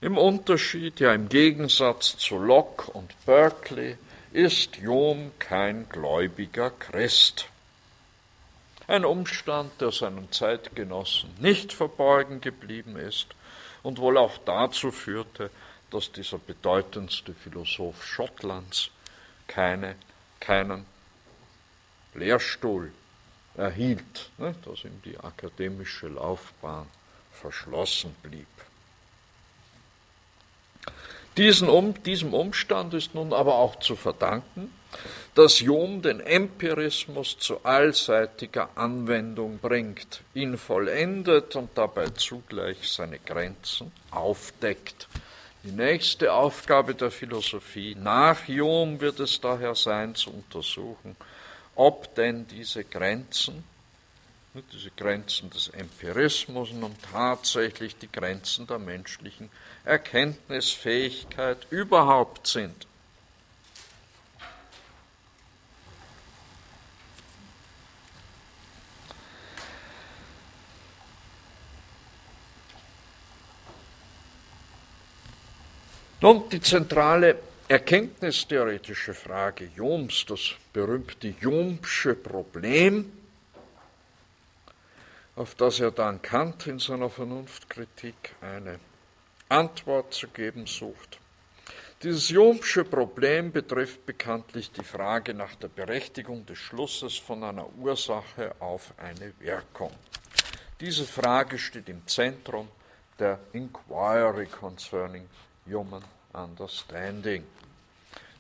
Im Unterschied, ja im Gegensatz zu Locke und Berkeley, ist Jom kein gläubiger Christ. Ein Umstand, der seinen Zeitgenossen nicht verborgen geblieben ist und wohl auch dazu führte, dass dieser bedeutendste Philosoph Schottlands keine, keinen Lehrstuhl erhielt, ne, dass ihm die akademische Laufbahn verschlossen blieb. Diesen um, diesem Umstand ist nun aber auch zu verdanken, dass Jom den Empirismus zu allseitiger Anwendung bringt, ihn vollendet und dabei zugleich seine Grenzen aufdeckt. Die nächste Aufgabe der Philosophie nach Jom wird es daher sein, zu untersuchen, ob denn diese Grenzen, diese Grenzen des Empirismus und tatsächlich die Grenzen der menschlichen Erkenntnisfähigkeit überhaupt sind. Nun, die zentrale erkenntnistheoretische Frage Joms, das berühmte Jomsche Problem, auf das er dann Kant in seiner Vernunftkritik eine Antwort zu geben sucht. Dieses Jomsche Problem betrifft bekanntlich die Frage nach der Berechtigung des Schlusses von einer Ursache auf eine Wirkung. Diese Frage steht im Zentrum der Inquiry concerning Human Understanding.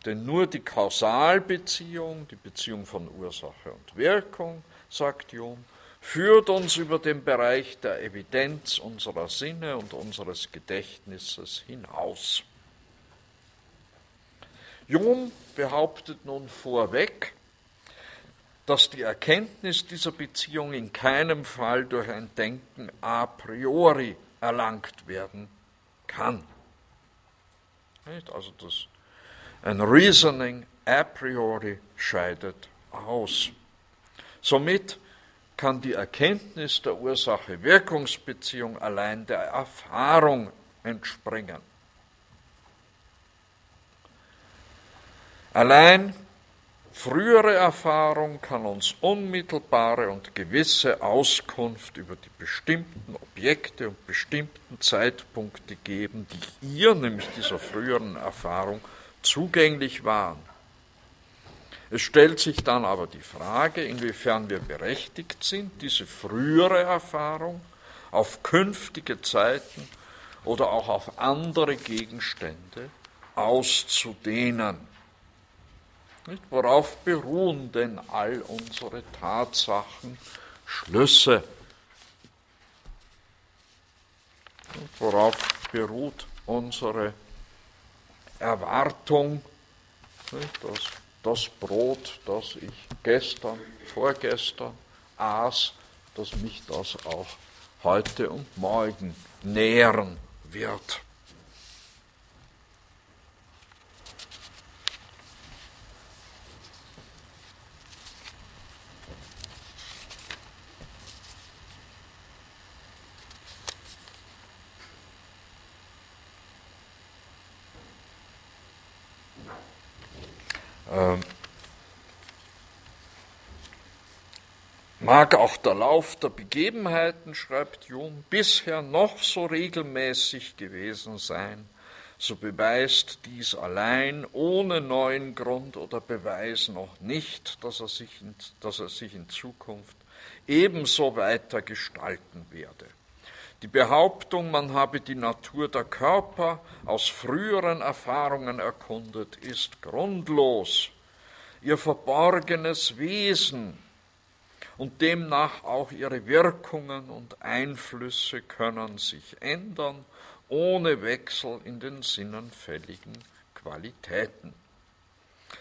Denn nur die Kausalbeziehung, die Beziehung von Ursache und Wirkung, sagt Jung, führt uns über den Bereich der Evidenz unserer Sinne und unseres Gedächtnisses hinaus. Jung behauptet nun vorweg, dass die Erkenntnis dieser Beziehung in keinem Fall durch ein Denken a priori erlangt werden kann. Also das, ein Reasoning a priori scheidet aus. Somit kann die Erkenntnis der Ursache-Wirkungsbeziehung allein der Erfahrung entspringen. Allein frühere Erfahrung kann uns unmittelbare und gewisse Auskunft über die bestimmten Objekte und bestimmten Zeitpunkte geben, die ihr, nämlich dieser früheren Erfahrung, zugänglich waren. Es stellt sich dann aber die Frage, inwiefern wir berechtigt sind, diese frühere Erfahrung auf künftige Zeiten oder auch auf andere Gegenstände auszudehnen. Worauf beruhen denn all unsere Tatsachen, Schlüsse? Worauf beruht unsere Erwartung, dass das Brot, das ich gestern, vorgestern aß, dass mich das auch heute und morgen nähren wird. Mag auch der Lauf der Begebenheiten, schreibt Jung, bisher noch so regelmäßig gewesen sein, so beweist dies allein ohne neuen Grund oder Beweis noch nicht, dass er sich in, dass er sich in Zukunft ebenso weiter gestalten werde. Die Behauptung, man habe die Natur der Körper aus früheren Erfahrungen erkundet, ist grundlos. Ihr verborgenes Wesen und demnach auch ihre Wirkungen und Einflüsse können sich ändern, ohne Wechsel in den sinnenfälligen Qualitäten.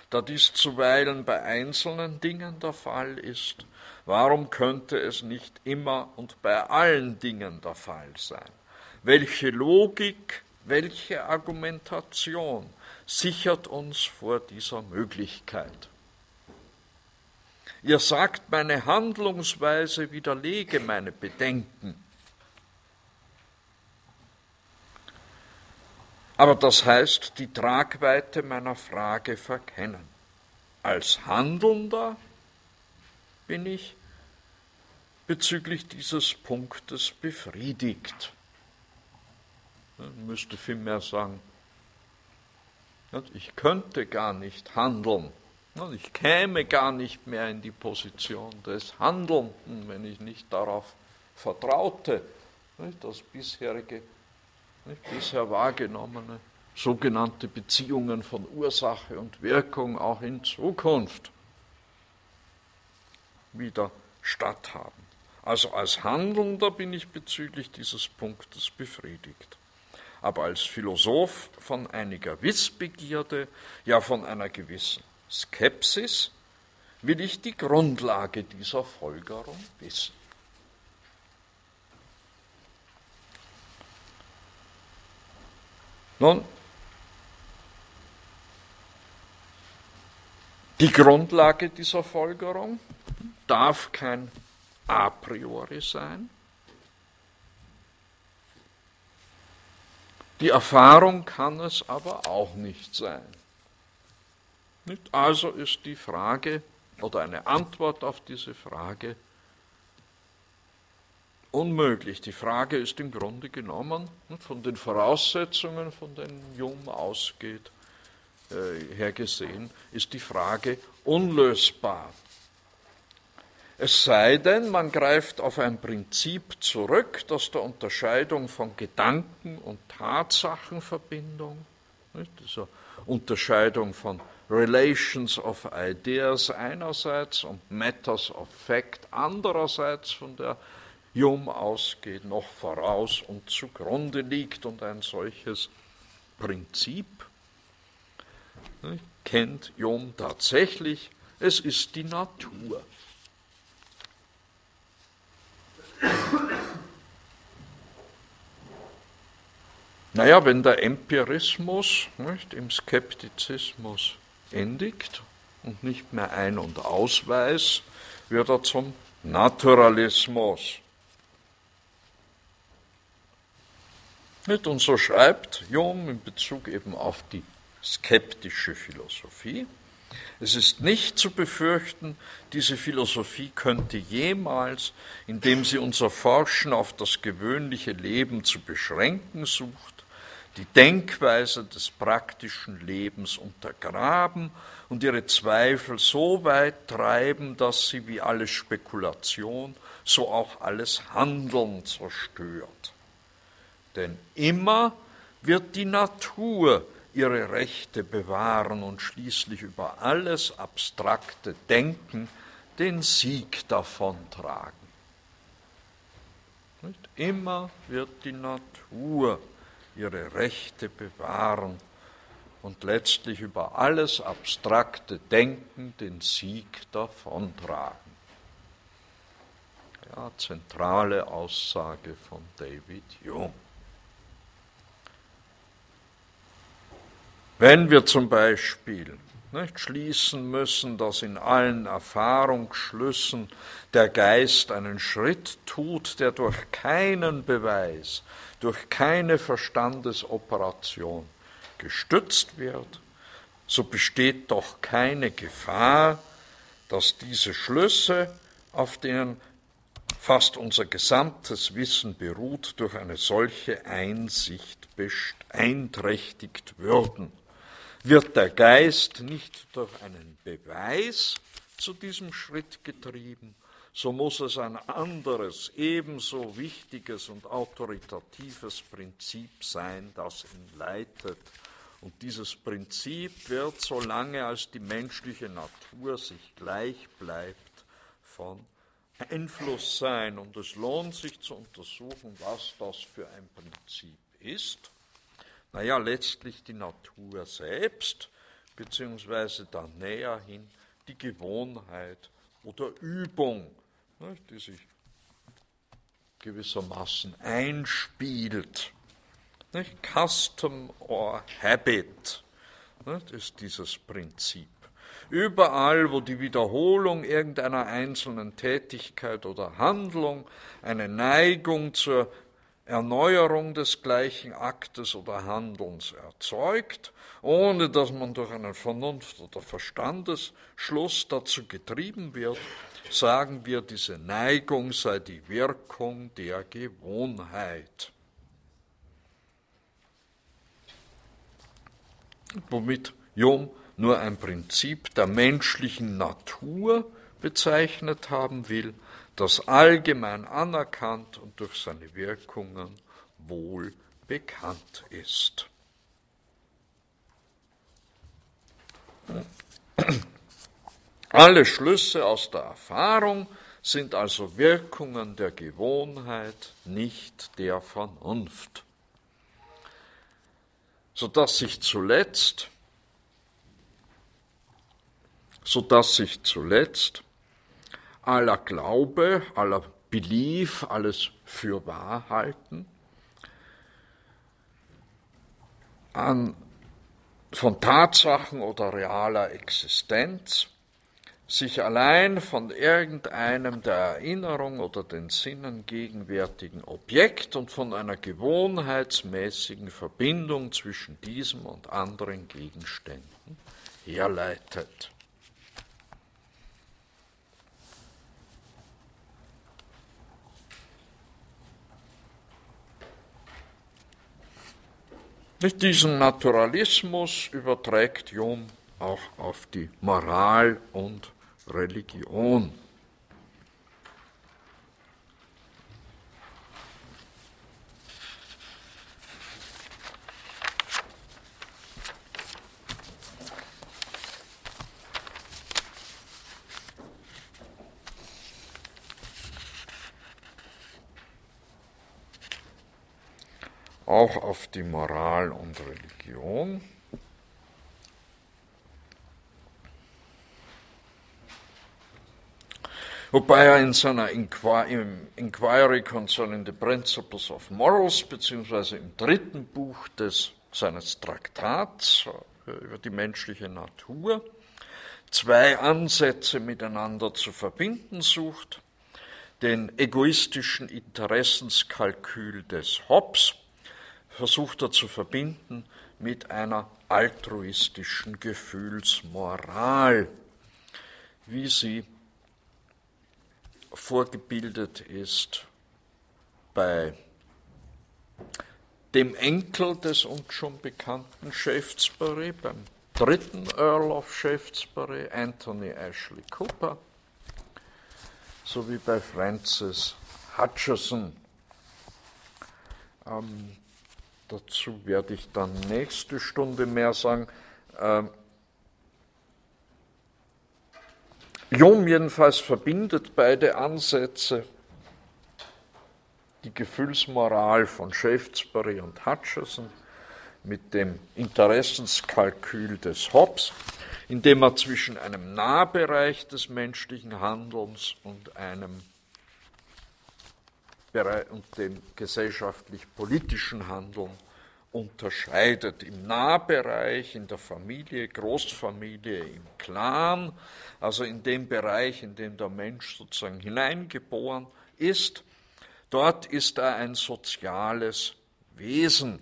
Da dies zuweilen bei einzelnen Dingen der Fall ist, Warum könnte es nicht immer und bei allen Dingen der Fall sein? Welche Logik, welche Argumentation sichert uns vor dieser Möglichkeit? Ihr sagt, meine Handlungsweise widerlege meine Bedenken. Aber das heißt, die Tragweite meiner Frage verkennen. Als Handelnder bin ich bezüglich dieses Punktes befriedigt. Man müsste vielmehr sagen, ich könnte gar nicht handeln. Ich käme gar nicht mehr in die Position des Handelnden, wenn ich nicht darauf vertraute, dass bisherige, bisher wahrgenommene sogenannte Beziehungen von Ursache und Wirkung auch in Zukunft wieder statthaben. Also als Handelnder bin ich bezüglich dieses Punktes befriedigt. Aber als Philosoph von einiger Wissbegierde, ja von einer gewissen Skepsis, will ich die Grundlage dieser Folgerung wissen. Nun, die Grundlage dieser Folgerung darf kein a priori sein. Die Erfahrung kann es aber auch nicht sein. Also ist die Frage oder eine Antwort auf diese Frage unmöglich. Die Frage ist im Grunde genommen von den Voraussetzungen, von denen Jung ausgeht, äh, her gesehen, ist die Frage unlösbar. Es sei denn, man greift auf ein Prinzip zurück, das der Unterscheidung von Gedanken- und Tatsachenverbindung, dieser Unterscheidung von Relations of Ideas einerseits und Matters of Fact andererseits, von der Hume ausgeht, noch voraus und zugrunde liegt. Und ein solches Prinzip kennt Hume tatsächlich, es ist die Natur. Naja, wenn der Empirismus nicht, im Skeptizismus endigt und nicht mehr Ein- und Ausweis, wird er zum Naturalismus. Und so schreibt Jung in Bezug eben auf die skeptische Philosophie, es ist nicht zu befürchten, diese Philosophie könnte jemals, indem sie unser Forschen auf das gewöhnliche Leben zu beschränken sucht, die Denkweise des praktischen Lebens untergraben und ihre Zweifel so weit treiben, dass sie wie alle Spekulation, so auch alles Handeln zerstört. Denn immer wird die Natur ihre Rechte bewahren und schließlich über alles abstrakte Denken den Sieg davontragen. Nicht? Immer wird die Natur ihre Rechte bewahren und letztlich über alles abstrakte Denken den Sieg davontragen. Ja, zentrale Aussage von David Hume. Wenn wir zum Beispiel nicht, schließen müssen, dass in allen Erfahrungsschlüssen der Geist einen Schritt tut, der durch keinen Beweis, durch keine Verstandesoperation gestützt wird, so besteht doch keine Gefahr, dass diese Schlüsse, auf denen fast unser gesamtes Wissen beruht, durch eine solche Einsicht beeinträchtigt würden. Wird der Geist nicht durch einen Beweis zu diesem Schritt getrieben, so muss es ein anderes, ebenso wichtiges und autoritatives Prinzip sein, das ihn leitet. Und dieses Prinzip wird, solange als die menschliche Natur sich gleich bleibt, von Einfluss sein. Und es lohnt sich zu untersuchen, was das für ein Prinzip ist. Naja, letztlich die Natur selbst, beziehungsweise dann näher hin die Gewohnheit oder Übung die sich gewissermaßen einspielt. Custom or Habit ist dieses Prinzip. Überall, wo die Wiederholung irgendeiner einzelnen Tätigkeit oder Handlung eine Neigung zur Erneuerung des gleichen Aktes oder Handelns erzeugt, ohne dass man durch einen Vernunft- oder Verstandesschluss dazu getrieben wird, sagen wir, diese Neigung sei die Wirkung der Gewohnheit. womit Jung nur ein Prinzip der menschlichen Natur bezeichnet haben will, das allgemein anerkannt und durch seine Wirkungen wohl bekannt ist. Alle Schlüsse aus der Erfahrung sind also Wirkungen der Gewohnheit, nicht der Vernunft, sodass sich zuletzt, sodass sich zuletzt aller Glaube, aller Belief, alles für wahr halten, an, von Tatsachen oder realer Existenz sich allein von irgendeinem der Erinnerung oder den Sinnen gegenwärtigen Objekt und von einer gewohnheitsmäßigen Verbindung zwischen diesem und anderen Gegenständen herleitet. Diesen Naturalismus überträgt Jung auch auf die Moral und Religion. auch auf die Moral und Religion. wobei er in seiner Inquiry Concerning the Principles of Morals, beziehungsweise im dritten Buch des, seines Traktats äh, über die menschliche Natur, zwei Ansätze miteinander zu verbinden sucht. Den egoistischen Interessenskalkül des Hobbes versucht er zu verbinden mit einer altruistischen Gefühlsmoral, wie sie vorgebildet ist bei dem Enkel des uns schon bekannten Shaftesbury, beim dritten Earl of Shaftesbury, Anthony Ashley Cooper, sowie bei Francis Hutcheson. Ähm, dazu werde ich dann nächste Stunde mehr sagen. Ähm, Jung jedenfalls verbindet beide Ansätze, die Gefühlsmoral von Shaftesbury und Hutcheson mit dem Interessenskalkül des Hobbes, indem er zwischen einem Nahbereich des menschlichen Handelns und einem und dem gesellschaftlich-politischen Handeln unterscheidet. Im Nahbereich, in der Familie, Großfamilie, im Clan, also in dem Bereich, in dem der Mensch sozusagen hineingeboren ist, dort ist er ein soziales Wesen.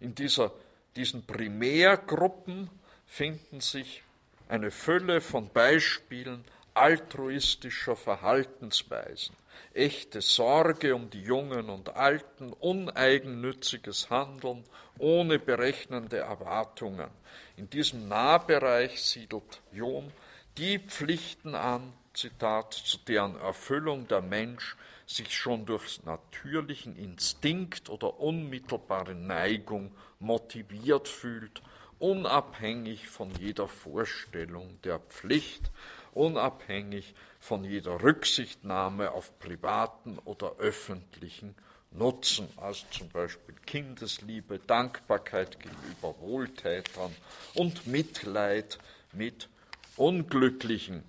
In dieser, diesen Primärgruppen finden sich eine Fülle von Beispielen altruistischer Verhaltensweisen echte Sorge um die Jungen und Alten, uneigennütziges Handeln, ohne berechnende Erwartungen. In diesem Nahbereich siedelt Jom die Pflichten an, Zitat, zu deren Erfüllung der Mensch sich schon durch natürlichen Instinkt oder unmittelbare Neigung motiviert fühlt, unabhängig von jeder Vorstellung der Pflicht, unabhängig von jeder Rücksichtnahme auf privaten oder öffentlichen Nutzen, also zum Beispiel Kindesliebe, Dankbarkeit gegenüber Wohltätern und Mitleid mit Unglücklichen.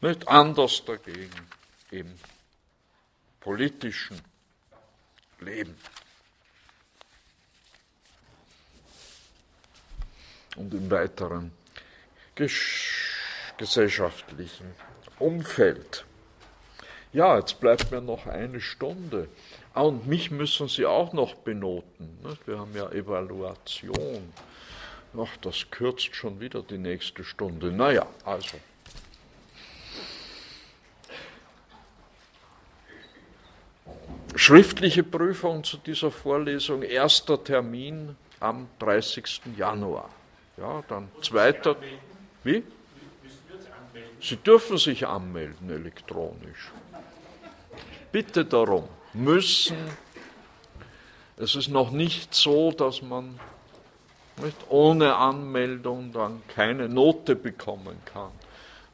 Nicht anders dagegen im politischen Leben. Und im weiteren gesellschaftlichen Umfeld. Ja, jetzt bleibt mir noch eine Stunde. Ah, und mich müssen Sie auch noch benoten. Wir haben ja Evaluation. Ach, das kürzt schon wieder die nächste Stunde. Naja, also. schriftliche Prüfung zu dieser Vorlesung, erster Termin am 30. Januar. Ja, dann zweiter. Wie? Sie dürfen sich anmelden elektronisch. Bitte darum, müssen. Es ist noch nicht so, dass man nicht, ohne Anmeldung dann keine Note bekommen kann.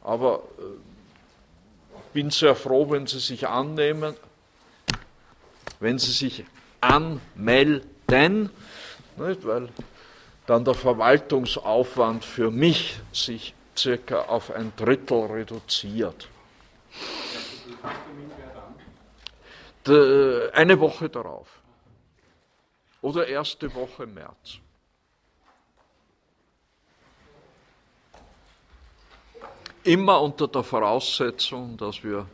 Aber ich äh, bin sehr froh, wenn Sie sich annehmen, wenn Sie sich anmelden, nicht, weil dann der Verwaltungsaufwand für mich sich circa auf ein Drittel reduziert. Eine Woche darauf. Oder erste Woche März. Immer unter der Voraussetzung, dass wir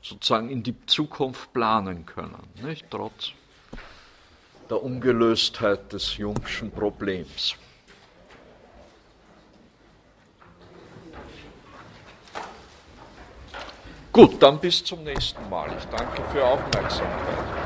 sozusagen in die Zukunft planen können, nicht? trotz der Ungelöstheit des Jungschen Problems. Gut, dann bis zum nächsten Mal. Ich danke für Aufmerksamkeit.